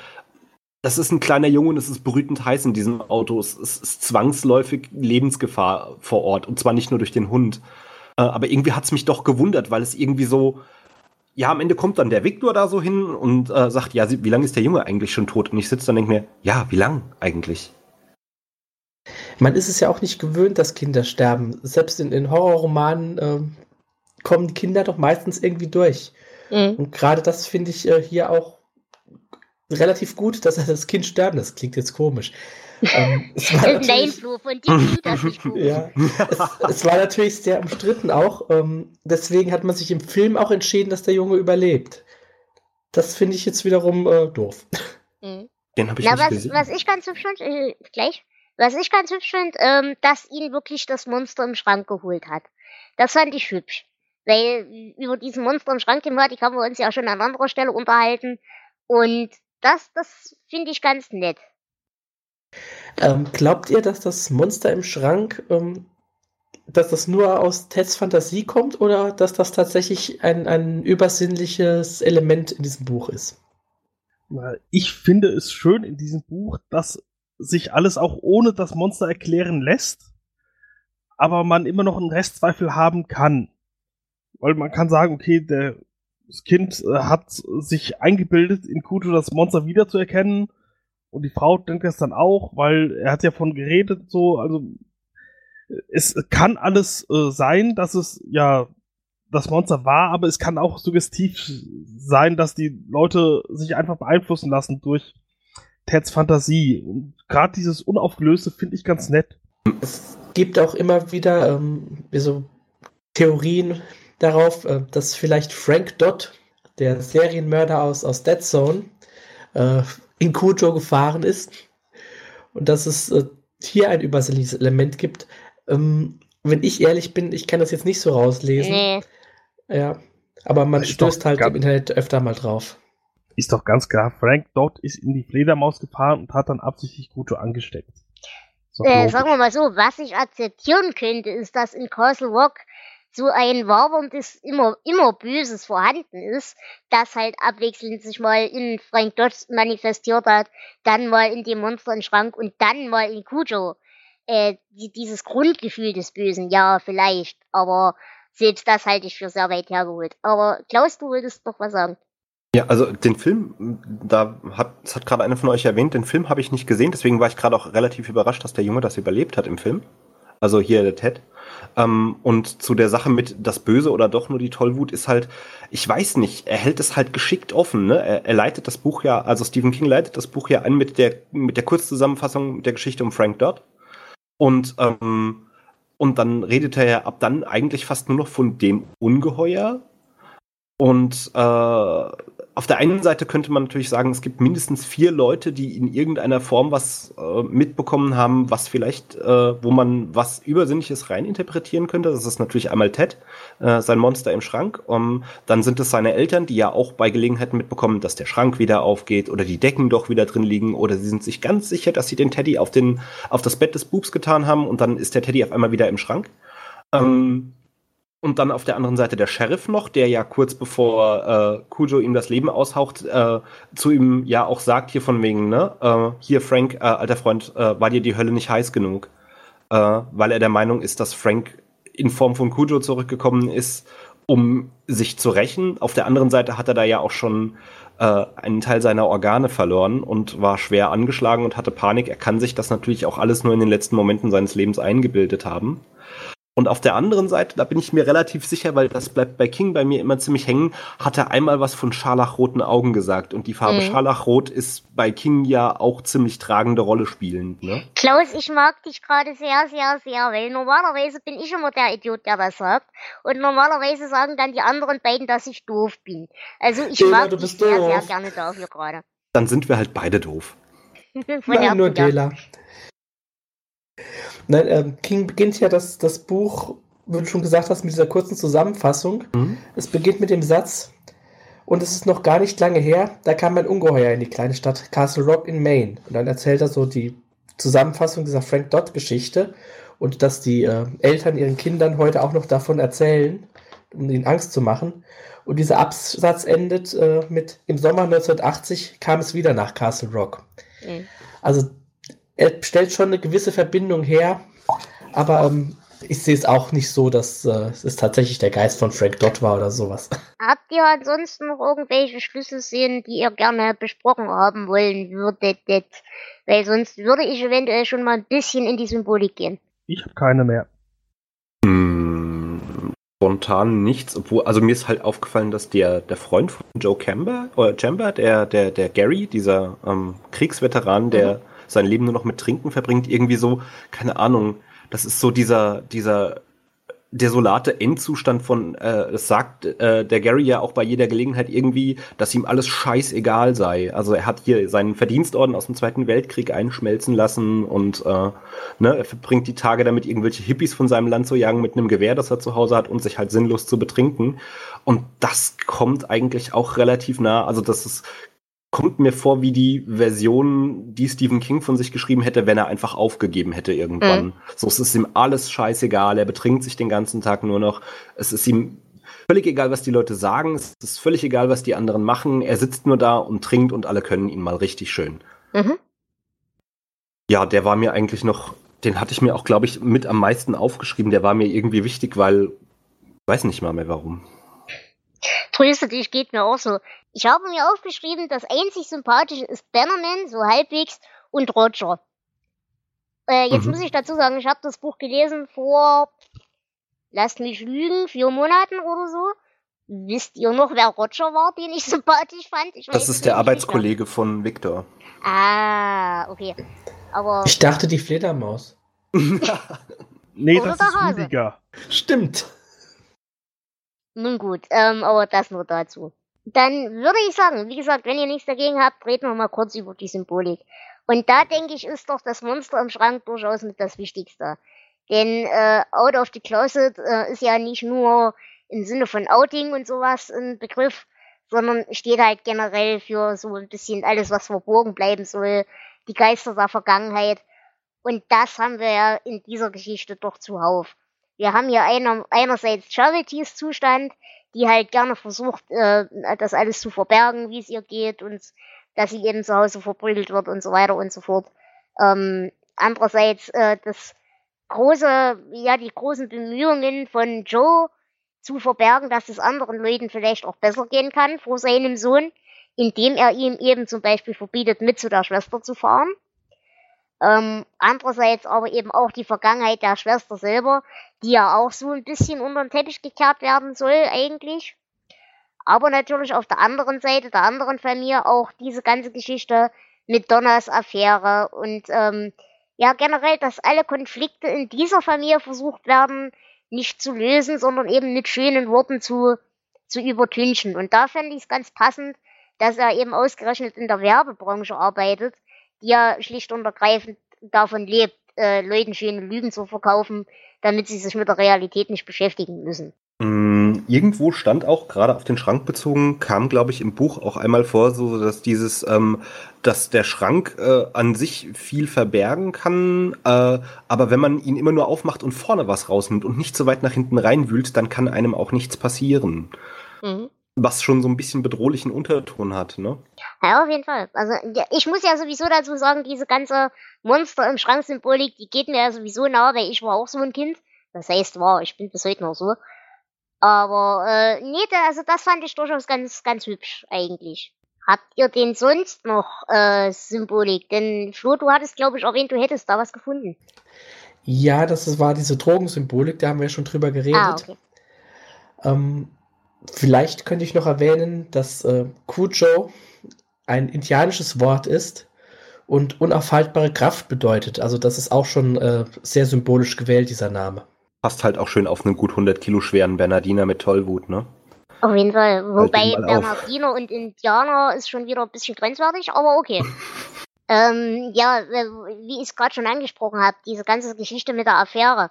das ist ein kleiner Junge und es ist brütend heiß in diesem Auto. Es ist zwangsläufig Lebensgefahr vor Ort und zwar nicht nur durch den Hund. Äh, aber irgendwie hat es mich doch gewundert, weil es irgendwie so, ja, am Ende kommt dann der Viktor da so hin und äh, sagt, ja, wie lange ist der Junge eigentlich schon tot? Und ich sitze dann und denke mir, ja, wie lang eigentlich? Man ist es ja auch nicht gewöhnt, dass Kinder sterben. Selbst in, in Horrorromanen äh, kommen Kinder doch meistens irgendwie durch. Mhm. Und gerade das finde ich äh, hier auch relativ gut, dass er das Kind sterben Das klingt jetzt komisch. Ähm, es war von dir das nicht gut. ja, es, es, war natürlich sehr umstritten auch. Ähm, deswegen hat man sich im Film auch entschieden, dass der Junge überlebt. Das finde ich jetzt wiederum äh, doof. Mhm. Den habe ich Na, nicht was, gesehen. was ich ganz hübsch finde, äh, gleich, was ich ganz hübsch finde, ähm, dass ihn wirklich das Monster im Schrank geholt hat. Das fand ich hübsch. Weil über diesen Monster im Schrank-Thematik haben wir uns ja schon an anderer Stelle unterhalten. Und das, das finde ich ganz nett. Ähm, glaubt ihr, dass das Monster im Schrank, ähm, dass das nur aus Teds Fantasie kommt oder dass das tatsächlich ein, ein übersinnliches Element in diesem Buch ist? Ich finde es schön in diesem Buch, dass sich alles auch ohne das Monster erklären lässt, aber man immer noch einen Restzweifel haben kann. Weil man kann sagen, okay, der das Kind äh, hat sich eingebildet, in Kuto das Monster wiederzuerkennen. Und die Frau denkt das dann auch, weil er hat ja von geredet, so, also es kann alles äh, sein, dass es ja das Monster war, aber es kann auch suggestiv sein, dass die Leute sich einfach beeinflussen lassen durch Teds Fantasie. Und gerade dieses Unaufgelöste finde ich ganz nett. Es gibt auch immer wieder ähm, so Theorien darauf, äh, dass vielleicht Frank Dodd, der Serienmörder aus, aus Dead Zone, äh, in Kujo gefahren ist und dass es äh, hier ein übersinnliches Element gibt. Ähm, wenn ich ehrlich bin, ich kann das jetzt nicht so rauslesen. Nee. Ja, aber man Ist stößt halt im Internet öfter mal drauf. Ist doch ganz klar, Frank Dodd ist in die Fledermaus gefahren und hat dann absichtlich Kujo angesteckt. Äh, sagen wir mal so, was ich akzeptieren könnte, ist, dass in Castle Rock so ein waberndes, immer, immer Böses vorhanden ist, das halt abwechselnd sich mal in Frank Dodds manifestiert hat, dann mal in dem Monster im Schrank und dann mal in Cujo. Äh, die, dieses Grundgefühl des Bösen, ja, vielleicht, aber selbst das halte ich für sehr weit hergeholt. Aber Klaus, du wolltest doch was sagen. Ja, also den Film, da hat, das hat gerade einer von euch erwähnt, den Film habe ich nicht gesehen, deswegen war ich gerade auch relativ überrascht, dass der Junge das überlebt hat im Film. Also hier der Ted. Ähm, und zu der Sache mit das Böse oder doch nur die Tollwut ist halt, ich weiß nicht, er hält es halt geschickt offen, ne? Er, er leitet das Buch ja, also Stephen King leitet das Buch ja ein mit der, mit der Kurzzusammenfassung der Geschichte um Frank Dodd. Und, ähm, und dann redet er ja ab dann eigentlich fast nur noch von dem Ungeheuer. Und äh, auf der einen Seite könnte man natürlich sagen, es gibt mindestens vier Leute, die in irgendeiner Form was äh, mitbekommen haben, was vielleicht, äh, wo man was Übersinnliches reininterpretieren könnte. Das ist natürlich einmal Ted, äh, sein Monster im Schrank. Um, dann sind es seine Eltern, die ja auch bei Gelegenheit mitbekommen, dass der Schrank wieder aufgeht oder die Decken doch wieder drin liegen oder sie sind sich ganz sicher, dass sie den Teddy auf, den, auf das Bett des Bubs getan haben und dann ist der Teddy auf einmal wieder im Schrank. Ähm, und dann auf der anderen Seite der Sheriff noch, der ja kurz bevor äh, Cujo ihm das Leben aushaucht, äh, zu ihm ja auch sagt hier von wegen, ne, äh, hier Frank, äh, alter Freund, äh, war dir die Hölle nicht heiß genug? Äh, weil er der Meinung ist, dass Frank in Form von Cujo zurückgekommen ist, um sich zu rächen. Auf der anderen Seite hat er da ja auch schon äh, einen Teil seiner Organe verloren und war schwer angeschlagen und hatte Panik. Er kann sich das natürlich auch alles nur in den letzten Momenten seines Lebens eingebildet haben. Und auf der anderen Seite, da bin ich mir relativ sicher, weil das bleibt bei King bei mir immer ziemlich hängen, hat er einmal was von scharlachroten Augen gesagt. Und die Farbe Mhm. Scharlachrot ist bei King ja auch ziemlich tragende Rolle spielend. Ne? Klaus, ich mag dich gerade sehr, sehr, sehr, weil normalerweise bin ich immer der Idiot, der das sagt. Und normalerweise sagen dann die anderen beiden, dass ich doof bin. Also ich Dela, mag du dich bist sehr, doof. sehr gerne dafür gerade. Dann sind wir halt beide doof. Nein, nur. Dela. Nein, ähm, King beginnt ja das, das Buch, wie du schon gesagt hast, mit dieser kurzen Zusammenfassung. Mhm. Es beginnt mit dem Satz, und es ist noch gar nicht lange her, da kam ein Ungeheuer in die kleine Stadt Castle Rock in Maine. Und dann erzählt er so die Zusammenfassung dieser Frank Dodd-Geschichte und dass die äh, Eltern ihren Kindern heute auch noch davon erzählen, um ihnen Angst zu machen. Und dieser Absatz endet äh, mit, im Sommer 1980 kam es wieder nach Castle Rock. Mhm. Also er stellt schon eine gewisse Verbindung her, aber ähm, ich sehe es auch nicht so, dass äh, es tatsächlich der Geist von Frank Dodd war oder sowas. Habt ihr ansonsten noch irgendwelche Schlüsselszenen, die ihr gerne besprochen haben wollen würdet? Weil sonst würde ich eventuell schon mal ein bisschen in die Symbolik gehen. Ich habe keine mehr. Hm, spontan nichts, obwohl, also mir ist halt aufgefallen, dass der, der Freund von Joe Camber, oder Chamber, der, der, der Gary, dieser ähm, Kriegsveteran, der sein Leben nur noch mit Trinken verbringt, irgendwie so, keine Ahnung, das ist so dieser, dieser desolate Endzustand von, äh, das sagt äh, der Gary ja auch bei jeder Gelegenheit irgendwie, dass ihm alles scheißegal sei. Also er hat hier seinen Verdienstorden aus dem Zweiten Weltkrieg einschmelzen lassen und äh, ne, er verbringt die Tage damit, irgendwelche Hippies von seinem Land zu jagen mit einem Gewehr, das er zu Hause hat und sich halt sinnlos zu betrinken. Und das kommt eigentlich auch relativ nah. Also das ist kommt mir vor wie die Version, die Stephen King von sich geschrieben hätte, wenn er einfach aufgegeben hätte irgendwann. Mhm. So, es ist ihm alles scheißegal, er betrinkt sich den ganzen Tag nur noch. Es ist ihm völlig egal, was die Leute sagen, es ist völlig egal, was die anderen machen. Er sitzt nur da und trinkt und alle können ihn mal richtig schön. Mhm. Ja, der war mir eigentlich noch, den hatte ich mir auch, glaube ich, mit am meisten aufgeschrieben. Der war mir irgendwie wichtig, weil, weiß nicht mal mehr warum. Tröste dich, geht mir auch so. Ich habe mir aufgeschrieben, das einzig Sympathische ist Bannerman, so halbwegs, und Roger. Äh, jetzt Mhm. muss ich dazu sagen, ich habe das Buch gelesen vor lasst mich lügen, vier Monaten oder so. Wisst ihr noch, wer Roger war, den ich sympathisch fand? Ich das ist der Arbeitskollege von Victor. Ah, okay. Aber. Ich dachte die Fledermaus. nee, das ist Rüdiger. Stimmt. Nun gut, ähm, aber das nur dazu. Dann würde ich sagen, wie gesagt, wenn ihr nichts dagegen habt, reden wir mal kurz über die Symbolik. Und da denke ich, ist doch das Monster im Schrank durchaus mit das Wichtigste. Denn äh, Out of the Closet äh, ist ja nicht nur im Sinne von Outing und sowas ein Begriff, sondern steht halt generell für so ein bisschen alles, was verborgen bleiben soll, die Geister der Vergangenheit. Und das haben wir ja in dieser Geschichte doch zuhauf. Wir haben hier einer, einerseits Charities Zustand, die halt gerne versucht, äh, das alles zu verbergen, wie es ihr geht und dass sie eben zu Hause verprügelt wird und so weiter und so fort. Ähm, andererseits äh, das große, ja, die großen Bemühungen von Joe zu verbergen, dass es anderen Leuten vielleicht auch besser gehen kann vor seinem Sohn, indem er ihm eben zum Beispiel verbietet, mit zu der Schwester zu fahren. Ähm, andererseits aber eben auch die Vergangenheit der Schwester selber, die ja auch so ein bisschen unter den Teppich gekehrt werden soll eigentlich. Aber natürlich auf der anderen Seite, der anderen Familie, auch diese ganze Geschichte mit Donnas Affäre und ähm, ja generell, dass alle Konflikte in dieser Familie versucht werden, nicht zu lösen, sondern eben mit schönen Worten zu, zu übertünchen. Und da fände ich es ganz passend, dass er eben ausgerechnet in der Werbebranche arbeitet, die ja schlicht und ergreifend davon lebt, äh, Leuten schöne Lügen zu verkaufen, damit sie sich mit der Realität nicht beschäftigen müssen. Mm, irgendwo stand auch, gerade auf den Schrank bezogen, kam, glaube ich, im Buch auch einmal vor, so dass dieses, ähm, dass der Schrank äh, an sich viel verbergen kann, äh, aber wenn man ihn immer nur aufmacht und vorne was rausnimmt und nicht so weit nach hinten reinwühlt, dann kann einem auch nichts passieren. Mhm was schon so ein bisschen bedrohlichen Unterton hat, ne? Ja, auf jeden Fall. Also ich muss ja sowieso dazu sagen, diese ganze Monster im Schrank-Symbolik, die geht mir ja sowieso nahe, weil ich war auch so ein Kind. Das heißt, war, ich bin bis heute noch so. Aber äh, nee, also das fand ich durchaus ganz, ganz hübsch eigentlich. Habt ihr denn sonst noch äh, Symbolik? Denn Flo, du hattest, glaube ich, erwähnt, du hättest da was gefunden. Ja, das war diese Drogensymbolik, da haben wir schon drüber geredet. Ah, okay. Ähm, Vielleicht könnte ich noch erwähnen, dass äh, Kujo ein indianisches Wort ist und unaufhaltbare Kraft bedeutet. Also das ist auch schon äh, sehr symbolisch gewählt, dieser Name. Passt halt auch schön auf einen gut 100 Kilo schweren Bernardiner mit Tollwut, ne? Auf jeden Fall. Wobei Bernardiner auf. und Indianer ist schon wieder ein bisschen grenzwertig, aber okay. ähm, ja, wie ich es gerade schon angesprochen habe, diese ganze Geschichte mit der Affäre.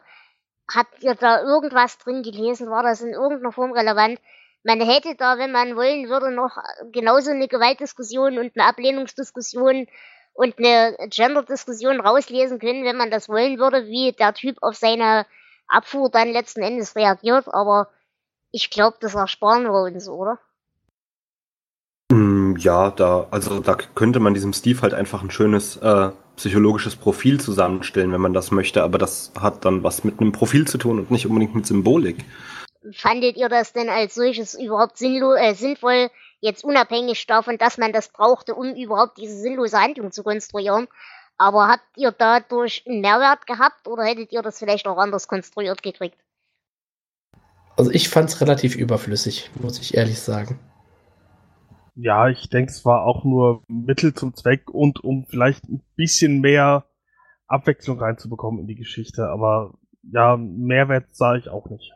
Habt ihr da irgendwas drin gelesen? War das in irgendeiner Form relevant? Man hätte da, wenn man wollen würde, noch genauso eine Gewaltdiskussion und eine Ablehnungsdiskussion und eine Gender-Diskussion rauslesen können, wenn man das wollen würde, wie der Typ auf seine Abfuhr dann letzten Endes reagiert. Aber ich glaube, das ersparen wir uns, oder? Mm, ja, da, also da könnte man diesem Steve halt einfach ein schönes äh, psychologisches Profil zusammenstellen, wenn man das möchte, aber das hat dann was mit einem Profil zu tun und nicht unbedingt mit Symbolik fandet ihr das denn als solches überhaupt sinnlo äh, sinnvoll, jetzt unabhängig davon, dass man das brauchte, um überhaupt diese sinnlose Handlung zu konstruieren? Aber habt ihr dadurch einen Mehrwert gehabt oder hättet ihr das vielleicht auch anders konstruiert gekriegt? Also ich fand es relativ überflüssig, muss ich ehrlich sagen. Ja, ich denke, es war auch nur Mittel zum Zweck und um vielleicht ein bisschen mehr Abwechslung reinzubekommen in die Geschichte. Aber ja, Mehrwert sah ich auch nicht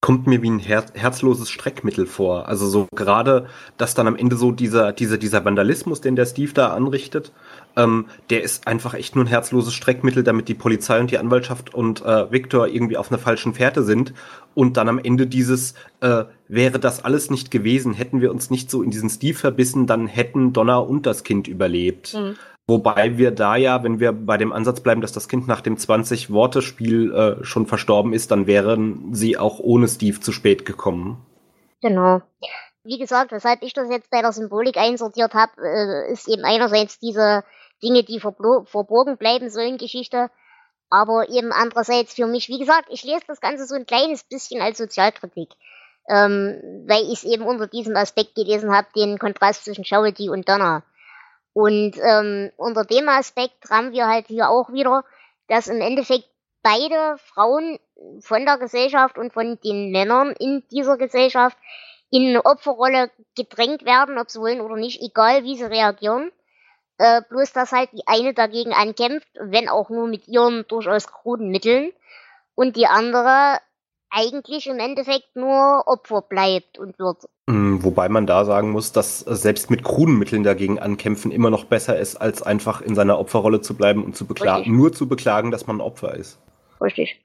kommt mir wie ein her herzloses Streckmittel vor. Also so gerade, dass dann am Ende so dieser, dieser, dieser Vandalismus, den der Steve da anrichtet, ähm, der ist einfach echt nur ein herzloses Streckmittel, damit die Polizei und die Anwaltschaft und äh, Victor irgendwie auf einer falschen Fährte sind. Und dann am Ende dieses, äh, wäre das alles nicht gewesen, hätten wir uns nicht so in diesen Steve verbissen, dann hätten Donna und das Kind überlebt. Mhm. Wobei wir da ja, wenn wir bei dem Ansatz bleiben, dass das Kind nach dem 20-Worte-Spiel äh, schon verstorben ist, dann wären sie auch ohne Steve zu spät gekommen. Genau. Wie gesagt, weshalb ich das jetzt bei der Symbolik einsortiert habe, äh, ist eben einerseits diese Dinge, die verborgen bleiben sollen, Geschichte, aber eben andererseits für mich, wie gesagt, ich lese das Ganze so ein kleines bisschen als Sozialkritik, ähm, weil ich es eben unter diesem Aspekt gelesen habe, den Kontrast zwischen Charity und Donna. Und ähm, unter dem Aspekt haben wir halt hier auch wieder, dass im Endeffekt beide Frauen von der Gesellschaft und von den Männern in dieser Gesellschaft in eine Opferrolle gedrängt werden, ob sie wollen oder nicht, egal wie sie reagieren. Äh, bloß, dass halt die eine dagegen ankämpft, wenn auch nur mit ihren durchaus kruden Mitteln, und die andere eigentlich im Endeffekt nur Opfer bleibt und wird. Mm, Wobei man da sagen muss, dass selbst mit kruden Mitteln dagegen ankämpfen immer noch besser ist, als einfach in seiner Opferrolle zu bleiben und zu beklagen, Richtig. nur zu beklagen, dass man ein Opfer ist. Richtig.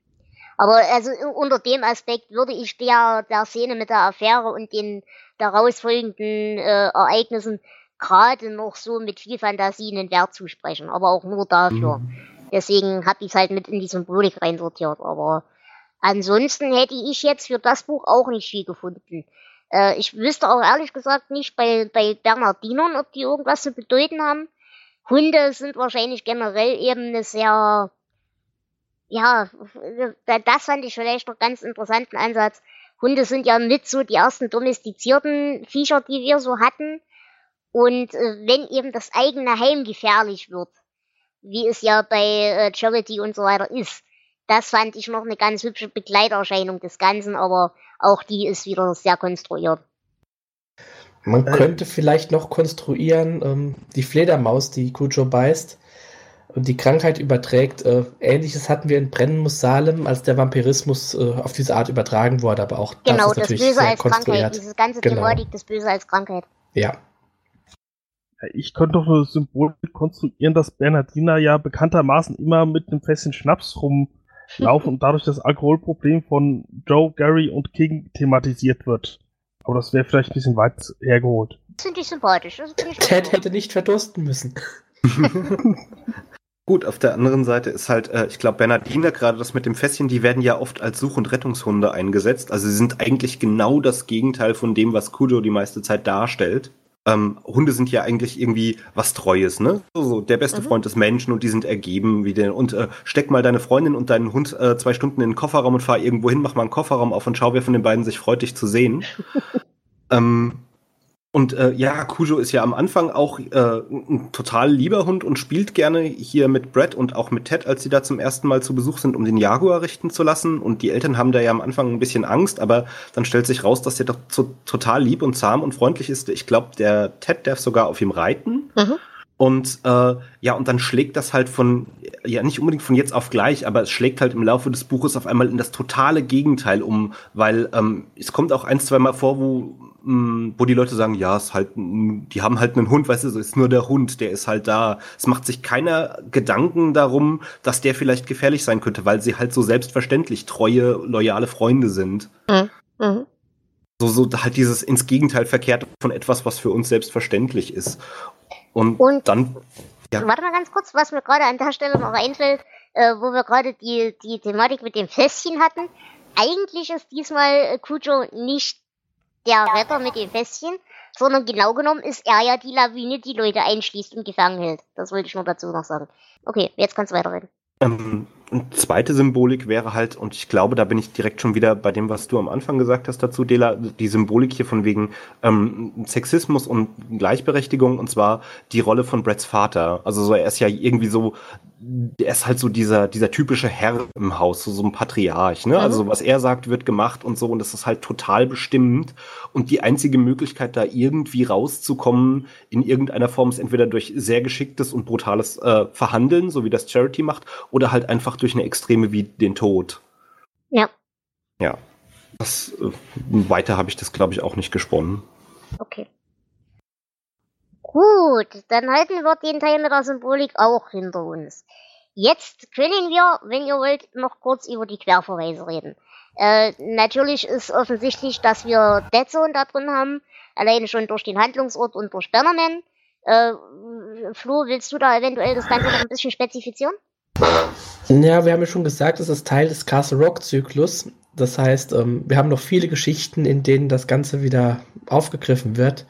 Aber also unter dem Aspekt würde ich der, der Szene mit der Affäre und den daraus folgenden äh, Ereignissen gerade noch so mit viel Fantasie einen Wert zusprechen. Aber auch nur dafür. Mhm. Deswegen habe ich es halt mit in die Symbolik reinsortiert. Aber ansonsten hätte ich jetzt für das Buch auch nicht viel gefunden. Äh, ich wüsste auch ehrlich gesagt nicht bei, bei Bernardinern, ob die irgendwas zu bedeuten haben. Hunde sind wahrscheinlich generell eben eine sehr, ja, das fand ich vielleicht noch ganz interessanten Ansatz. Hunde sind ja mit so die ersten domestizierten Viecher, die wir so hatten. Und äh, wenn eben das eigene Heim gefährlich wird, wie es ja bei äh, Charity und so weiter ist, das fand ich noch eine ganz hübsche Begleiterscheinung des Ganzen, aber auch die ist wieder sehr konstruiert. Man Äh. könnte vielleicht noch konstruieren, ähm, die Fledermaus, die Kujo beißt und die Krankheit überträgt. Äh, Ähnliches hatten wir in Brennen muss Salem, als der Vampirismus äh, auf diese Art übertragen wurde, aber auch Genau, das ist das natürlich Böse als Krankheit, diese ganze Genau. Thematik des Böse als Krankheit. Ja. Ich könnte doch eine Symbol konstruieren, dass Bernardina ja bekanntermaßen immer mit einem Fässchen Schnaps rumlaufen und dadurch das Alkoholproblem von Joe, Gary und King thematisiert wird. Aber das wäre vielleicht ein bisschen weit hergeholt. Das finde ich sympathisch. Das finde ich Ted gut. hätte nicht verdursten müssen. Gut, auf der anderen Seite ist halt, äh, ich glaube, Bernardiner, gerade das mit dem Fässchen, die werden ja oft als Such- und Rettungshunde eingesetzt. Also sie sind eigentlich genau das Gegenteil von dem, was Kujo die meiste Zeit darstellt. Ähm, Hunde sind ja eigentlich irgendwie was Treues, ne? So, so der beste Mhm. Freund des Menschen und die sind ergeben wie der. Und äh, steck mal deine Freundin und deinen Hund äh, zwei Stunden in den Kofferraum und fahr irgendwo hin, mach mal einen Kofferraum auf und schau, wer von den beiden sich freut, dich zu sehen. ähm, und äh, ja, Kujo ist ja am Anfang auch äh, ein total lieber Hund und spielt gerne hier mit Brett und auch mit Ted, als sie da zum ersten Mal zu Besuch sind, um den Jaguar richten zu lassen. Und die Eltern haben da ja am Anfang ein bisschen Angst, aber dann stellt sich raus, dass der doch so, total lieb und zahm und freundlich ist. Ich glaube, der Ted darf sogar auf ihm reiten. Mhm. Und äh, ja, und dann schlägt das halt von, ja nicht unbedingt von jetzt auf gleich, aber es schlägt halt im Laufe des Buches auf einmal in das totale Gegenteil um, weil ähm, es kommt auch ein, zwei Mal vor, wo, wo die Leute sagen, ja, es halt, die haben halt einen Hund, weißt du, es ist nur der Hund, der ist halt da. Es macht sich keiner Gedanken darum, dass der vielleicht gefährlich sein könnte, weil sie halt so selbstverständlich treue, loyale Freunde sind. Mhm. So, so halt dieses ins Gegenteil verkehrt von etwas, was für uns selbstverständlich ist. Und, Und- dann, Ja. Warte mal ganz kurz, was mir gerade an der Stelle noch einfällt, äh, wo wir gerade die, die Thematik mit dem Fässchen hatten. Eigentlich ist diesmal Kujo nicht der Retter mit dem Fässchen, sondern genau genommen ist er ja die Lawine, die Leute einschließt und gefangen hält. Das wollte ich nur dazu noch sagen. Okay, jetzt kannst du weiterreden. Ähm, eine zweite Symbolik wäre halt, und ich glaube, da bin ich direkt schon wieder bei dem, was du am Anfang gesagt hast dazu, Dela, die Symbolik hier von wegen ähm, Sexismus und Gleichberechtigung, und zwar die Rolle von Bretts Vater. Also so, er ist ja irgendwie so, er ist halt so dieser, dieser typische Herr im Haus, so, so ein Patriarch, ne? Mhm. Also was er sagt, wird gemacht und so, und das ist halt total bestimmend. Und die einzige Möglichkeit, da irgendwie rauszukommen, in irgendeiner Form, ist entweder durch sehr geschicktes und brutales äh, Verhandeln, so wie das Charity macht, oder halt einfach durch eine Extreme wie den Tod. Ja. Ja. Das, äh, weiter habe ich das, glaube ich, auch nicht gesponnen. Okay. Gut, dann halten wir den Teil mit der Symbolik auch hinter uns. Jetzt können wir, wenn ihr wollt, noch kurz über die Querverweise reden. Äh, natürlich ist offensichtlich, dass wir Dead Zone da drin haben, alleine schon durch den Handlungsort und durch Bannerman. Äh, Flo, willst du da eventuell das Ganze noch ein bisschen spezifizieren? Ja, wir haben ja schon gesagt, es ist Teil des Castle Rock Zyklus. Das heißt, ähm, wir haben noch viele Geschichten, in denen das Ganze wieder aufgegriffen wird.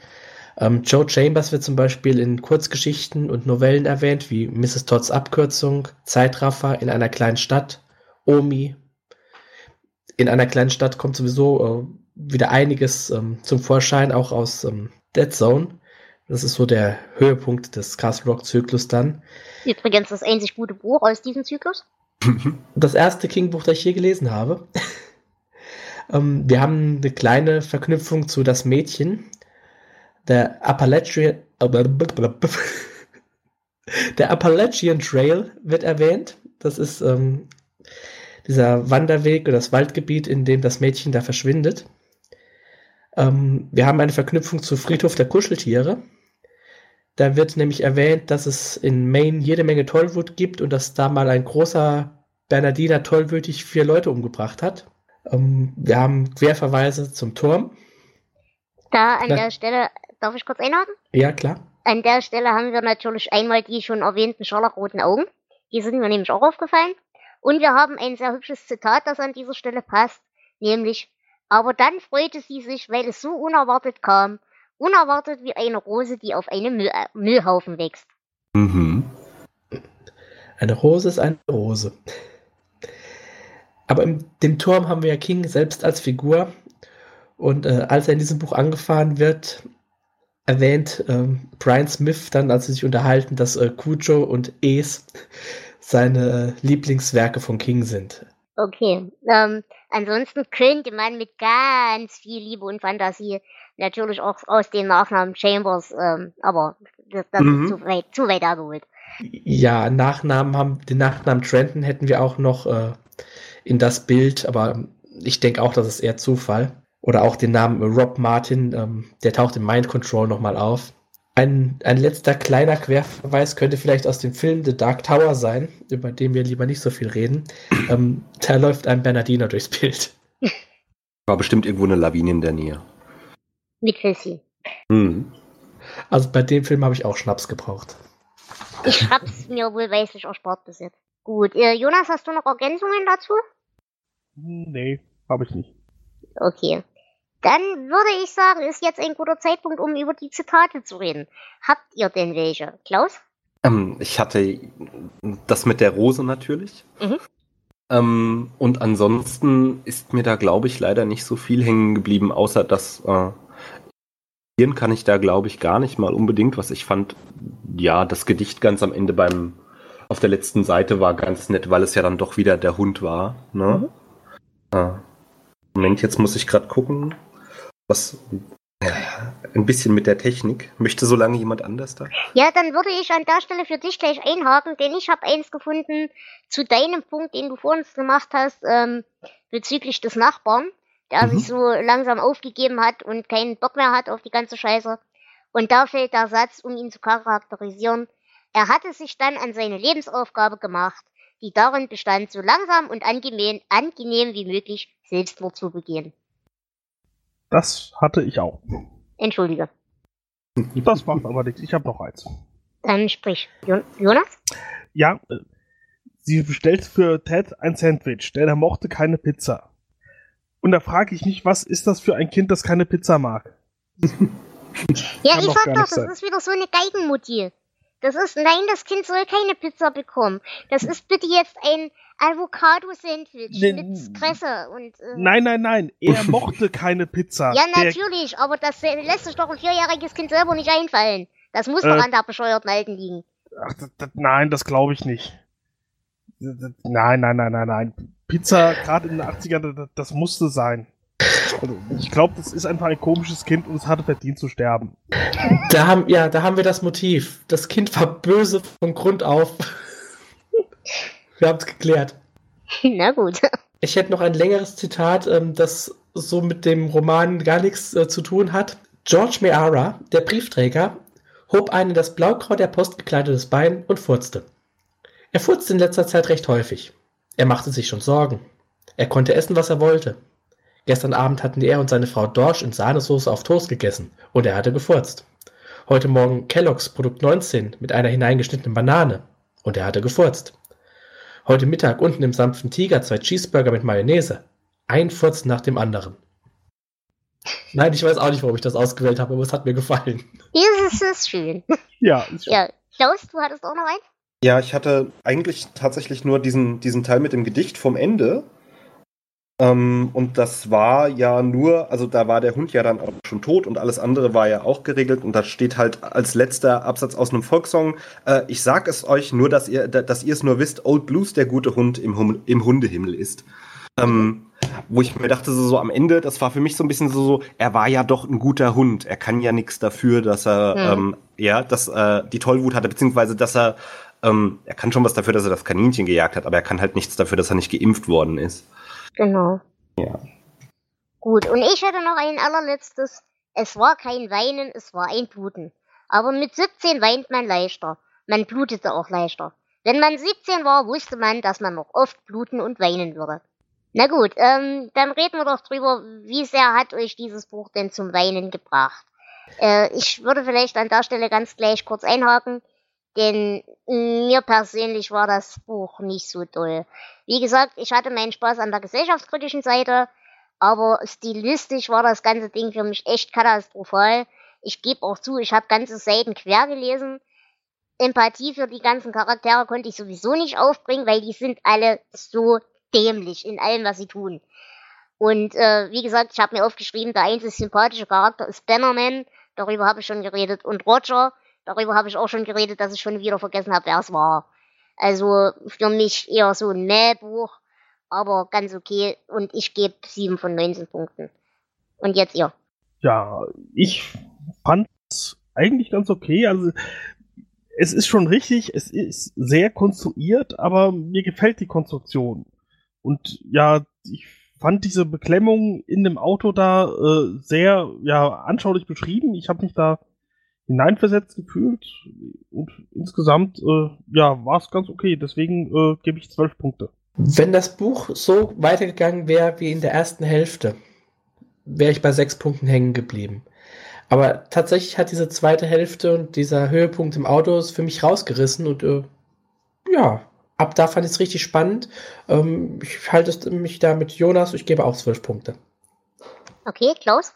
Ähm, Joe Chambers wird zum Beispiel in Kurzgeschichten und Novellen erwähnt, wie Mrs. Todds Abkürzung, Zeitraffer in einer kleinen Stadt, Omi. In einer kleinen Stadt kommt sowieso äh, wieder einiges ähm, zum Vorschein, auch aus Dead Zone. Das ist so der Höhepunkt des Castle Rock Zyklus dann. Übrigens das einzig gute Buch aus diesem Zyklus. Das erste King-Buch, das ich je gelesen habe. ähm, wir haben eine kleine Verknüpfung zu Das Mädchen. Der Appalachian. Der Appalachian Trail wird erwähnt. Das ist ähm, dieser Wanderweg oder das Waldgebiet, in dem das Mädchen da verschwindet. Ähm, wir haben eine Verknüpfung zu Friedhof der Kuscheltiere. Da wird nämlich erwähnt, dass es in Maine jede Menge Tollwut gibt und dass da mal ein großer Bernardiner tollwütig vier Leute umgebracht hat. Ähm, wir haben Querverweise zum Turm. Da an Na- der Stelle, darf ich kurz einhaken? Ja, klar. An der Stelle haben wir natürlich einmal die schon erwähnten scharlachroten Augen. Die sind mir nämlich auch aufgefallen. Und wir haben ein sehr hübsches Zitat, das an dieser Stelle passt. Nämlich, aber dann freute sie sich, weil es so unerwartet kam. Unerwartet wie eine Rose, die auf einem Müll, äh, Müllhaufen wächst. Mhm. Eine Rose ist eine Rose. Aber in dem Turm haben wir ja King selbst als Figur. Und äh, als er in diesem Buch angefahren wird, erwähnt ähm, Brian Smith dann, als sie sich unterhalten, dass äh, Cujo und Es seine äh, Lieblingswerke von King sind. Okay. Ähm, ansonsten könnte man mit ganz viel Liebe und Fantasie natürlich auch aus den Nachnamen Chambers, ähm, aber das, das Mhm. ist zu weit, zu weit hergeholt. Ja, Nachnamen haben, den Nachnamen Trenton hätten wir auch noch äh, in das Bild, aber ich denke auch, das ist eher Zufall. Oder auch den Namen Rob Martin, ähm, der taucht im Mind Control nochmal auf. Ein, ein letzter kleiner Querverweis könnte vielleicht aus dem Film The Dark Tower sein, über den wir lieber nicht so viel reden. Ähm, da läuft ein Bernardiner durchs Bild. War bestimmt irgendwo eine Lawine in der Nähe. Mit Fissy. Mhm. Also bei dem Film habe ich auch Schnaps gebraucht. Ich hab's mir wohlweislich erspart bis jetzt. Gut, äh, Jonas, hast du noch Ergänzungen dazu? Nee, habe ich nicht. Okay. Dann würde ich sagen, ist jetzt ein guter Zeitpunkt, um über die Zitate zu reden. Habt ihr denn welche? Klaus? Ähm, ich hatte das mit der Rose natürlich. Mhm. Ähm, und ansonsten ist mir da, glaube ich, leider nicht so viel hängen geblieben, außer dass äh, Hirn kann ich da, glaube ich, gar nicht mal unbedingt, was ich fand. Ja, das Gedicht ganz am Ende beim auf der letzten Seite war ganz nett, weil es ja dann doch wieder der Hund war. Ne? Äh, Moment, jetzt muss ich gerade gucken, was ein bisschen mit der Technik. Möchte so lange jemand anders da? Ja, dann würde ich an der Stelle für dich gleich einhaken, denn ich habe eins gefunden zu deinem Punkt, den du vor uns gemacht hast, ähm, bezüglich des Nachbarn, der Mhm. sich so langsam aufgegeben hat und keinen Bock mehr hat auf die ganze Scheiße. Und da fällt der Satz, um ihn zu charakterisieren. Er hatte sich dann an seine Lebensaufgabe gemacht, die darin bestand, so langsam und angenehm, angenehm wie möglich Selbstmord zu begehen. Das hatte ich auch. Entschuldige. Das macht aber nichts. Ich habe noch eins. Dann sprich. Jo Jonas? Ja, äh, sie bestellt für Ted ein Sandwich, denn er mochte keine Pizza. Und da frage ich mich, was ist das für ein Kind, das keine Pizza mag? Ja, Kann ich sag doch, das sein. ist wieder so eine Geigenmutti. Das ist, nein, das Kind soll keine Pizza bekommen. Das ist bitte jetzt ein Avocado-Sandwich Nee, mit Kresse und. Äh, Nein, nein, nein, er mochte keine Pizza. Ja, Der- natürlich, aber das äh, lässt sich doch ein vierjähriges Kind selber nicht einfallen. Das muss Äh. doch an der bescheuerten Alten liegen. Ach, das, das, nein, das glaube ich nicht. Das- das- Nein, nein, nein, nein, nein. Pizza, gerade in den 80ern, das, das musste sein. Also, ich glaube, das ist einfach ein komisches Kind und es hatte verdient zu sterben. Da haben, ja, da haben wir das Motiv. Das Kind war böse von Grund auf. wir haben es geklärt. Na gut. Ich hätte noch ein längeres Zitat, ähm, das so mit dem Roman gar nichts äh, zu tun hat. George Meara, der Briefträger, hob ein in das Blaugrau der Post gekleidetes Bein und furzte. Er furzte in letzter Zeit recht häufig. Er machte sich schon Sorgen. Er konnte essen, was er wollte. Gestern Abend hatten er und seine Frau Dorsch in Sahnesoße auf Toast gegessen und er hatte gefurzt. Heute Morgen Kellogg's Produkt 19 mit einer hineingeschnittenen Banane und er hatte gefurzt. Heute Mittag unten im sanften Tiger zwei Cheeseburger mit Mayonnaise. Ein Furz nach dem anderen. Nein, ich weiß auch nicht, warum ich das ausgewählt habe, aber es hat mir gefallen. Dieses ist schön. Ja, ist schon. Ja, Klaus, du hattest auch noch eins? Ja, ich hatte eigentlich tatsächlich nur diesen, diesen Teil mit dem Gedicht vom Ende. Ähm, und das war ja nur, also da war der Hund ja dann auch schon tot und alles andere war ja auch geregelt. Und da steht halt als letzter Absatz aus einem Volkssong, äh, ich sag es euch nur, dass ihr, dass ihr es nur wisst, Old Blues der gute Hund im, hum im Hundehimmel ist. Ähm, wo ich mir dachte, so, so am Ende, das war für mich so ein bisschen so, so er war ja doch ein guter Hund. Er kann ja nichts dafür, dass er, Hm. ähm, ja, dass äh, die Tollwut hatte, beziehungsweise dass er, ähm, er kann schon was dafür, dass er das Kaninchen gejagt hat, aber er kann halt nichts dafür, dass er nicht geimpft worden ist. Genau. Ja. Gut, und ich hätte noch ein allerletztes. Es war kein Weinen, es war ein Bluten. Aber mit 17 weint man leichter. Man blutete auch leichter. Wenn man 17 war, wusste man, dass man noch oft bluten und weinen würde. Na gut, ähm, dann reden wir doch drüber, wie sehr hat euch dieses Buch denn zum Weinen gebracht? Äh, ich würde vielleicht an der Stelle ganz gleich kurz einhaken, denn mir persönlich war das Buch nicht so toll. Wie gesagt, ich hatte meinen Spaß an der gesellschaftskritischen Seite, aber stilistisch war das ganze Ding für mich echt katastrophal. Ich gebe auch zu, ich habe ganze Seiten quer gelesen. Empathie für die ganzen Charaktere konnte ich sowieso nicht aufbringen, weil die sind alle so dämlich in allem, was sie tun. Und äh, wie gesagt, ich habe mir aufgeschrieben, der einzige sympathische Charakter ist Bannerman, darüber habe ich schon geredet, und Roger, darüber habe ich auch schon geredet, dass ich schon wieder vergessen habe, wer es war. Also für mich eher so ein Mähbuch, aber ganz okay. Und ich gebe 7 von 19 Punkten. Und jetzt ihr. Ja, ich fand es eigentlich ganz okay. Also es ist schon richtig, es ist sehr konstruiert, aber mir gefällt die Konstruktion. Und ja, ich fand diese Beklemmung in dem Auto da äh, sehr ja, anschaulich beschrieben. Ich habe mich da hineinversetzt gefühlt und insgesamt äh, ja, war es ganz okay. Deswegen äh, gebe ich zwölf Punkte. Wenn das Buch so weitergegangen wäre wie in der ersten Hälfte, wäre ich bei sechs Punkten hängen geblieben. Aber tatsächlich hat diese zweite Hälfte und dieser Höhepunkt im Auto es für mich rausgerissen und äh, ja, ab da fand ich es richtig spannend. Ähm, ich halte mich da mit Jonas, ich gebe auch zwölf Punkte. Okay, Klaus?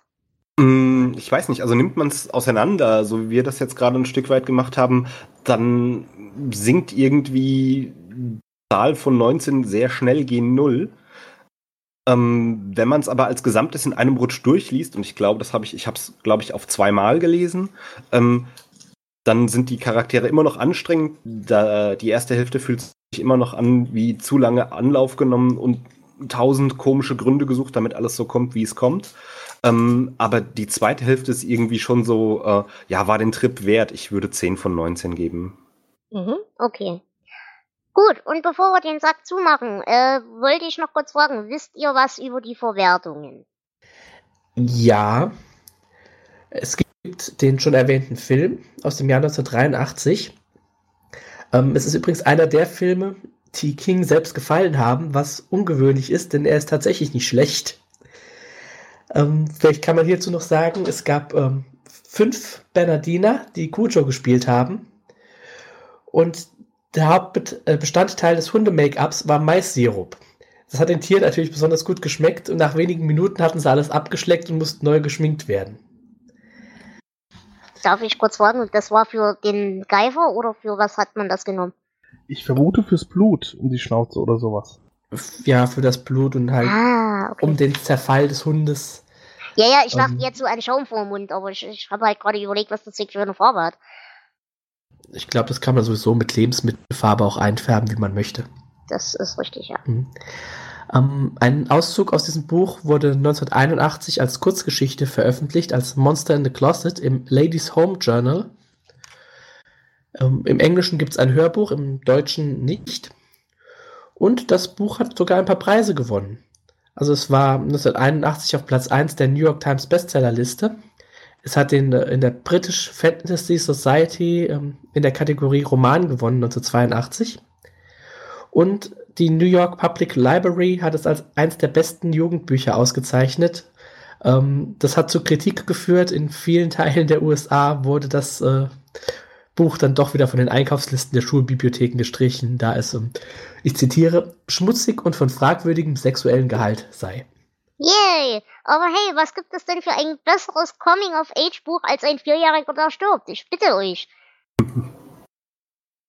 Mm, Ich weiß nicht, also nimmt man es auseinander, so wie wir das jetzt gerade ein Stück weit gemacht haben, dann sinkt irgendwie die Zahl von 19 sehr schnell gegen Null. Ähm, wenn man es aber als Gesamtes in einem Rutsch durchliest, und ich glaube, das habe ich, ich habe es, glaube ich, auf zweimal gelesen, ähm, dann sind die Charaktere immer noch anstrengend. Da, die erste Hälfte fühlt sich immer noch an wie zu lange Anlauf genommen und tausend komische Gründe gesucht, damit alles so kommt, wie es kommt. Ähm, aber die zweite Hälfte ist irgendwie schon so, äh, ja, war den Trip wert. Ich würde 10 von 19 geben. Mhm, okay. Gut, und bevor wir den Sack zumachen, äh, wollte ich noch kurz fragen, wisst ihr was über die Verwertungen? Ja, es gibt den schon erwähnten Film aus dem Jahr 1983. Ähm, es ist übrigens einer der Filme, die King selbst gefallen haben, was ungewöhnlich ist, denn er ist tatsächlich nicht schlecht. Ähm, vielleicht kann man hierzu noch sagen, es gab ähm, fünf Bernardiner, die Cujo gespielt haben. Und der Hauptbestandteil des Hunde-Make-ups war Mais-Sirup. Das hat den Tieren natürlich besonders gut geschmeckt und nach wenigen Minuten hatten sie alles abgeschleckt und mussten neu geschminkt werden. Darf ich kurz fragen, das war für den Geifer oder für was hat man das genommen? Ich vermute fürs Blut um die Schnauze oder sowas. Ja, für das Blut und halt Ah, okay. um den Zerfall des Hundes. ja, ja, ich dachte ähm, jetzt so an Schaum vor dem Mund, aber ich, ich habe halt gerade überlegt, was das für eine Farbe hat. Ich glaube, das kann man sowieso mit Lebensmittelfarbe auch einfärben, wie man möchte. Das ist richtig, ja. Mhm. Ähm, ein Auszug aus diesem Buch wurde 1981 als Kurzgeschichte veröffentlicht, als Monster in the Closet im Ladies Home Journal. Ähm, Im Englischen gibt es ein Hörbuch, im Deutschen nicht. Und das Buch hat sogar ein paar Preise gewonnen. Also es war 1981 auf Platz 1 der New York Times Bestsellerliste. Es hat den, äh, in der British Fantasy Society ähm, in der Kategorie Roman gewonnen 1982. Und die New York Public Library hat es als eins der besten Jugendbücher ausgezeichnet. Ähm, das hat zu Kritik geführt. In vielen Teilen der USA wurde das äh, Buch dann doch wieder von den Einkaufslisten der Schulbibliotheken gestrichen, da es, ich zitiere, schmutzig und von fragwürdigem sexuellen Gehalt sei. Yay! Aber hey, was gibt es denn für ein besseres Coming-of-Age-Buch als ein Vierjähriger, der stirbt? Ich bitte euch.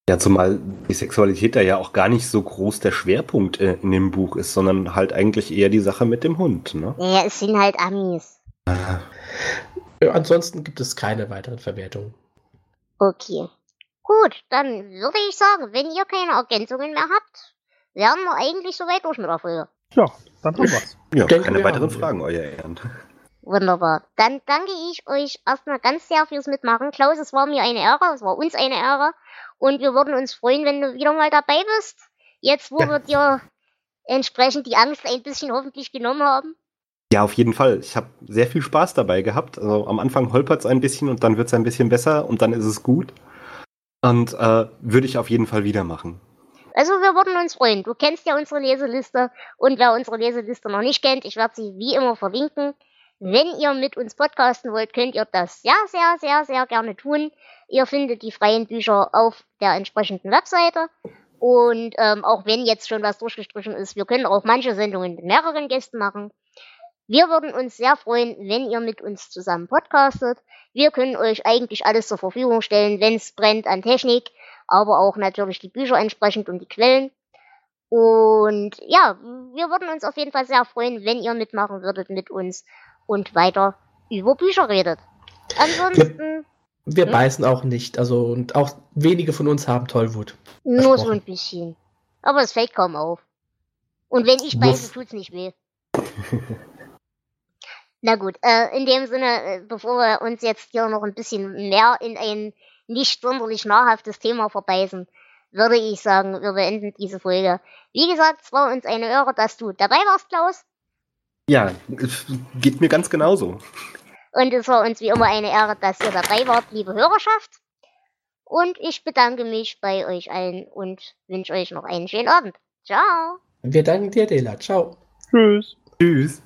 Ja, zumal die Sexualität da ja auch gar nicht so groß der Schwerpunkt äh, in dem Buch ist, sondern halt eigentlich eher die Sache mit dem Hund, ne? Ja, es sind halt Amis. Ja, ansonsten gibt es keine weiteren Verwertungen. Okay. Gut, dann würde ich sagen, wenn ihr keine Ergänzungen mehr habt, wären wir eigentlich soweit durch mit der Folge. Ja, dann haben wir's. Ja, denke, keine weiteren Fragen, euer Ehren. Wunderbar. Dann danke ich euch erstmal ganz sehr fürs Mitmachen. Klaus, es war mir eine Ehre, es war uns eine Ehre. Und wir würden uns freuen, wenn du wieder mal dabei bist. Jetzt, wo Ja. wir dir entsprechend die Angst ein bisschen hoffentlich genommen haben. Ja, auf jeden Fall. Ich habe sehr viel Spaß dabei gehabt. Also am Anfang holpert es ein bisschen und dann wird es ein bisschen besser und dann ist es gut. Und äh, würde ich auf jeden Fall wieder machen. Also wir würden uns freuen. Du kennst ja unsere Leseliste und wer unsere Leseliste noch nicht kennt, ich werde sie wie immer verlinken. Wenn ihr mit uns podcasten wollt, könnt ihr das sehr, sehr, sehr, sehr gerne tun. Ihr findet die freien Bücher auf der entsprechenden Webseite. Und ähm, auch wenn jetzt schon was durchgestrichen ist, wir können auch manche Sendungen mit mehreren Gästen machen. Wir würden uns sehr freuen, wenn ihr mit uns zusammen podcastet. Wir können euch eigentlich alles zur Verfügung stellen, wenn es brennt an Technik, aber auch natürlich die Bücher entsprechend und die Quellen. Und ja, wir würden uns auf jeden Fall sehr freuen, wenn ihr mitmachen würdet mit uns und weiter über Bücher redet. Ansonsten Wir Hm? beißen auch nicht. Also, und auch wenige von uns haben Tollwut. nur so ein bisschen. Aber es fällt kaum auf. Und wenn ich beiße, tut's nicht weh. Na gut, äh, in dem Sinne, äh, bevor wir uns jetzt hier noch ein bisschen mehr in ein nicht sonderlich nahrhaftes Thema verbeißen, würde ich sagen, wir beenden diese Folge. Wie gesagt, es war uns eine Ehre, dass du dabei warst, Klaus. Ja, es geht mir ganz genauso. Und es war uns wie immer eine Ehre, dass ihr dabei wart, liebe Hörerschaft. Und ich bedanke mich bei euch allen und wünsche euch noch einen schönen Abend. Ciao. Wir danken dir, Dela. Ciao. Tschüss. Tschüss.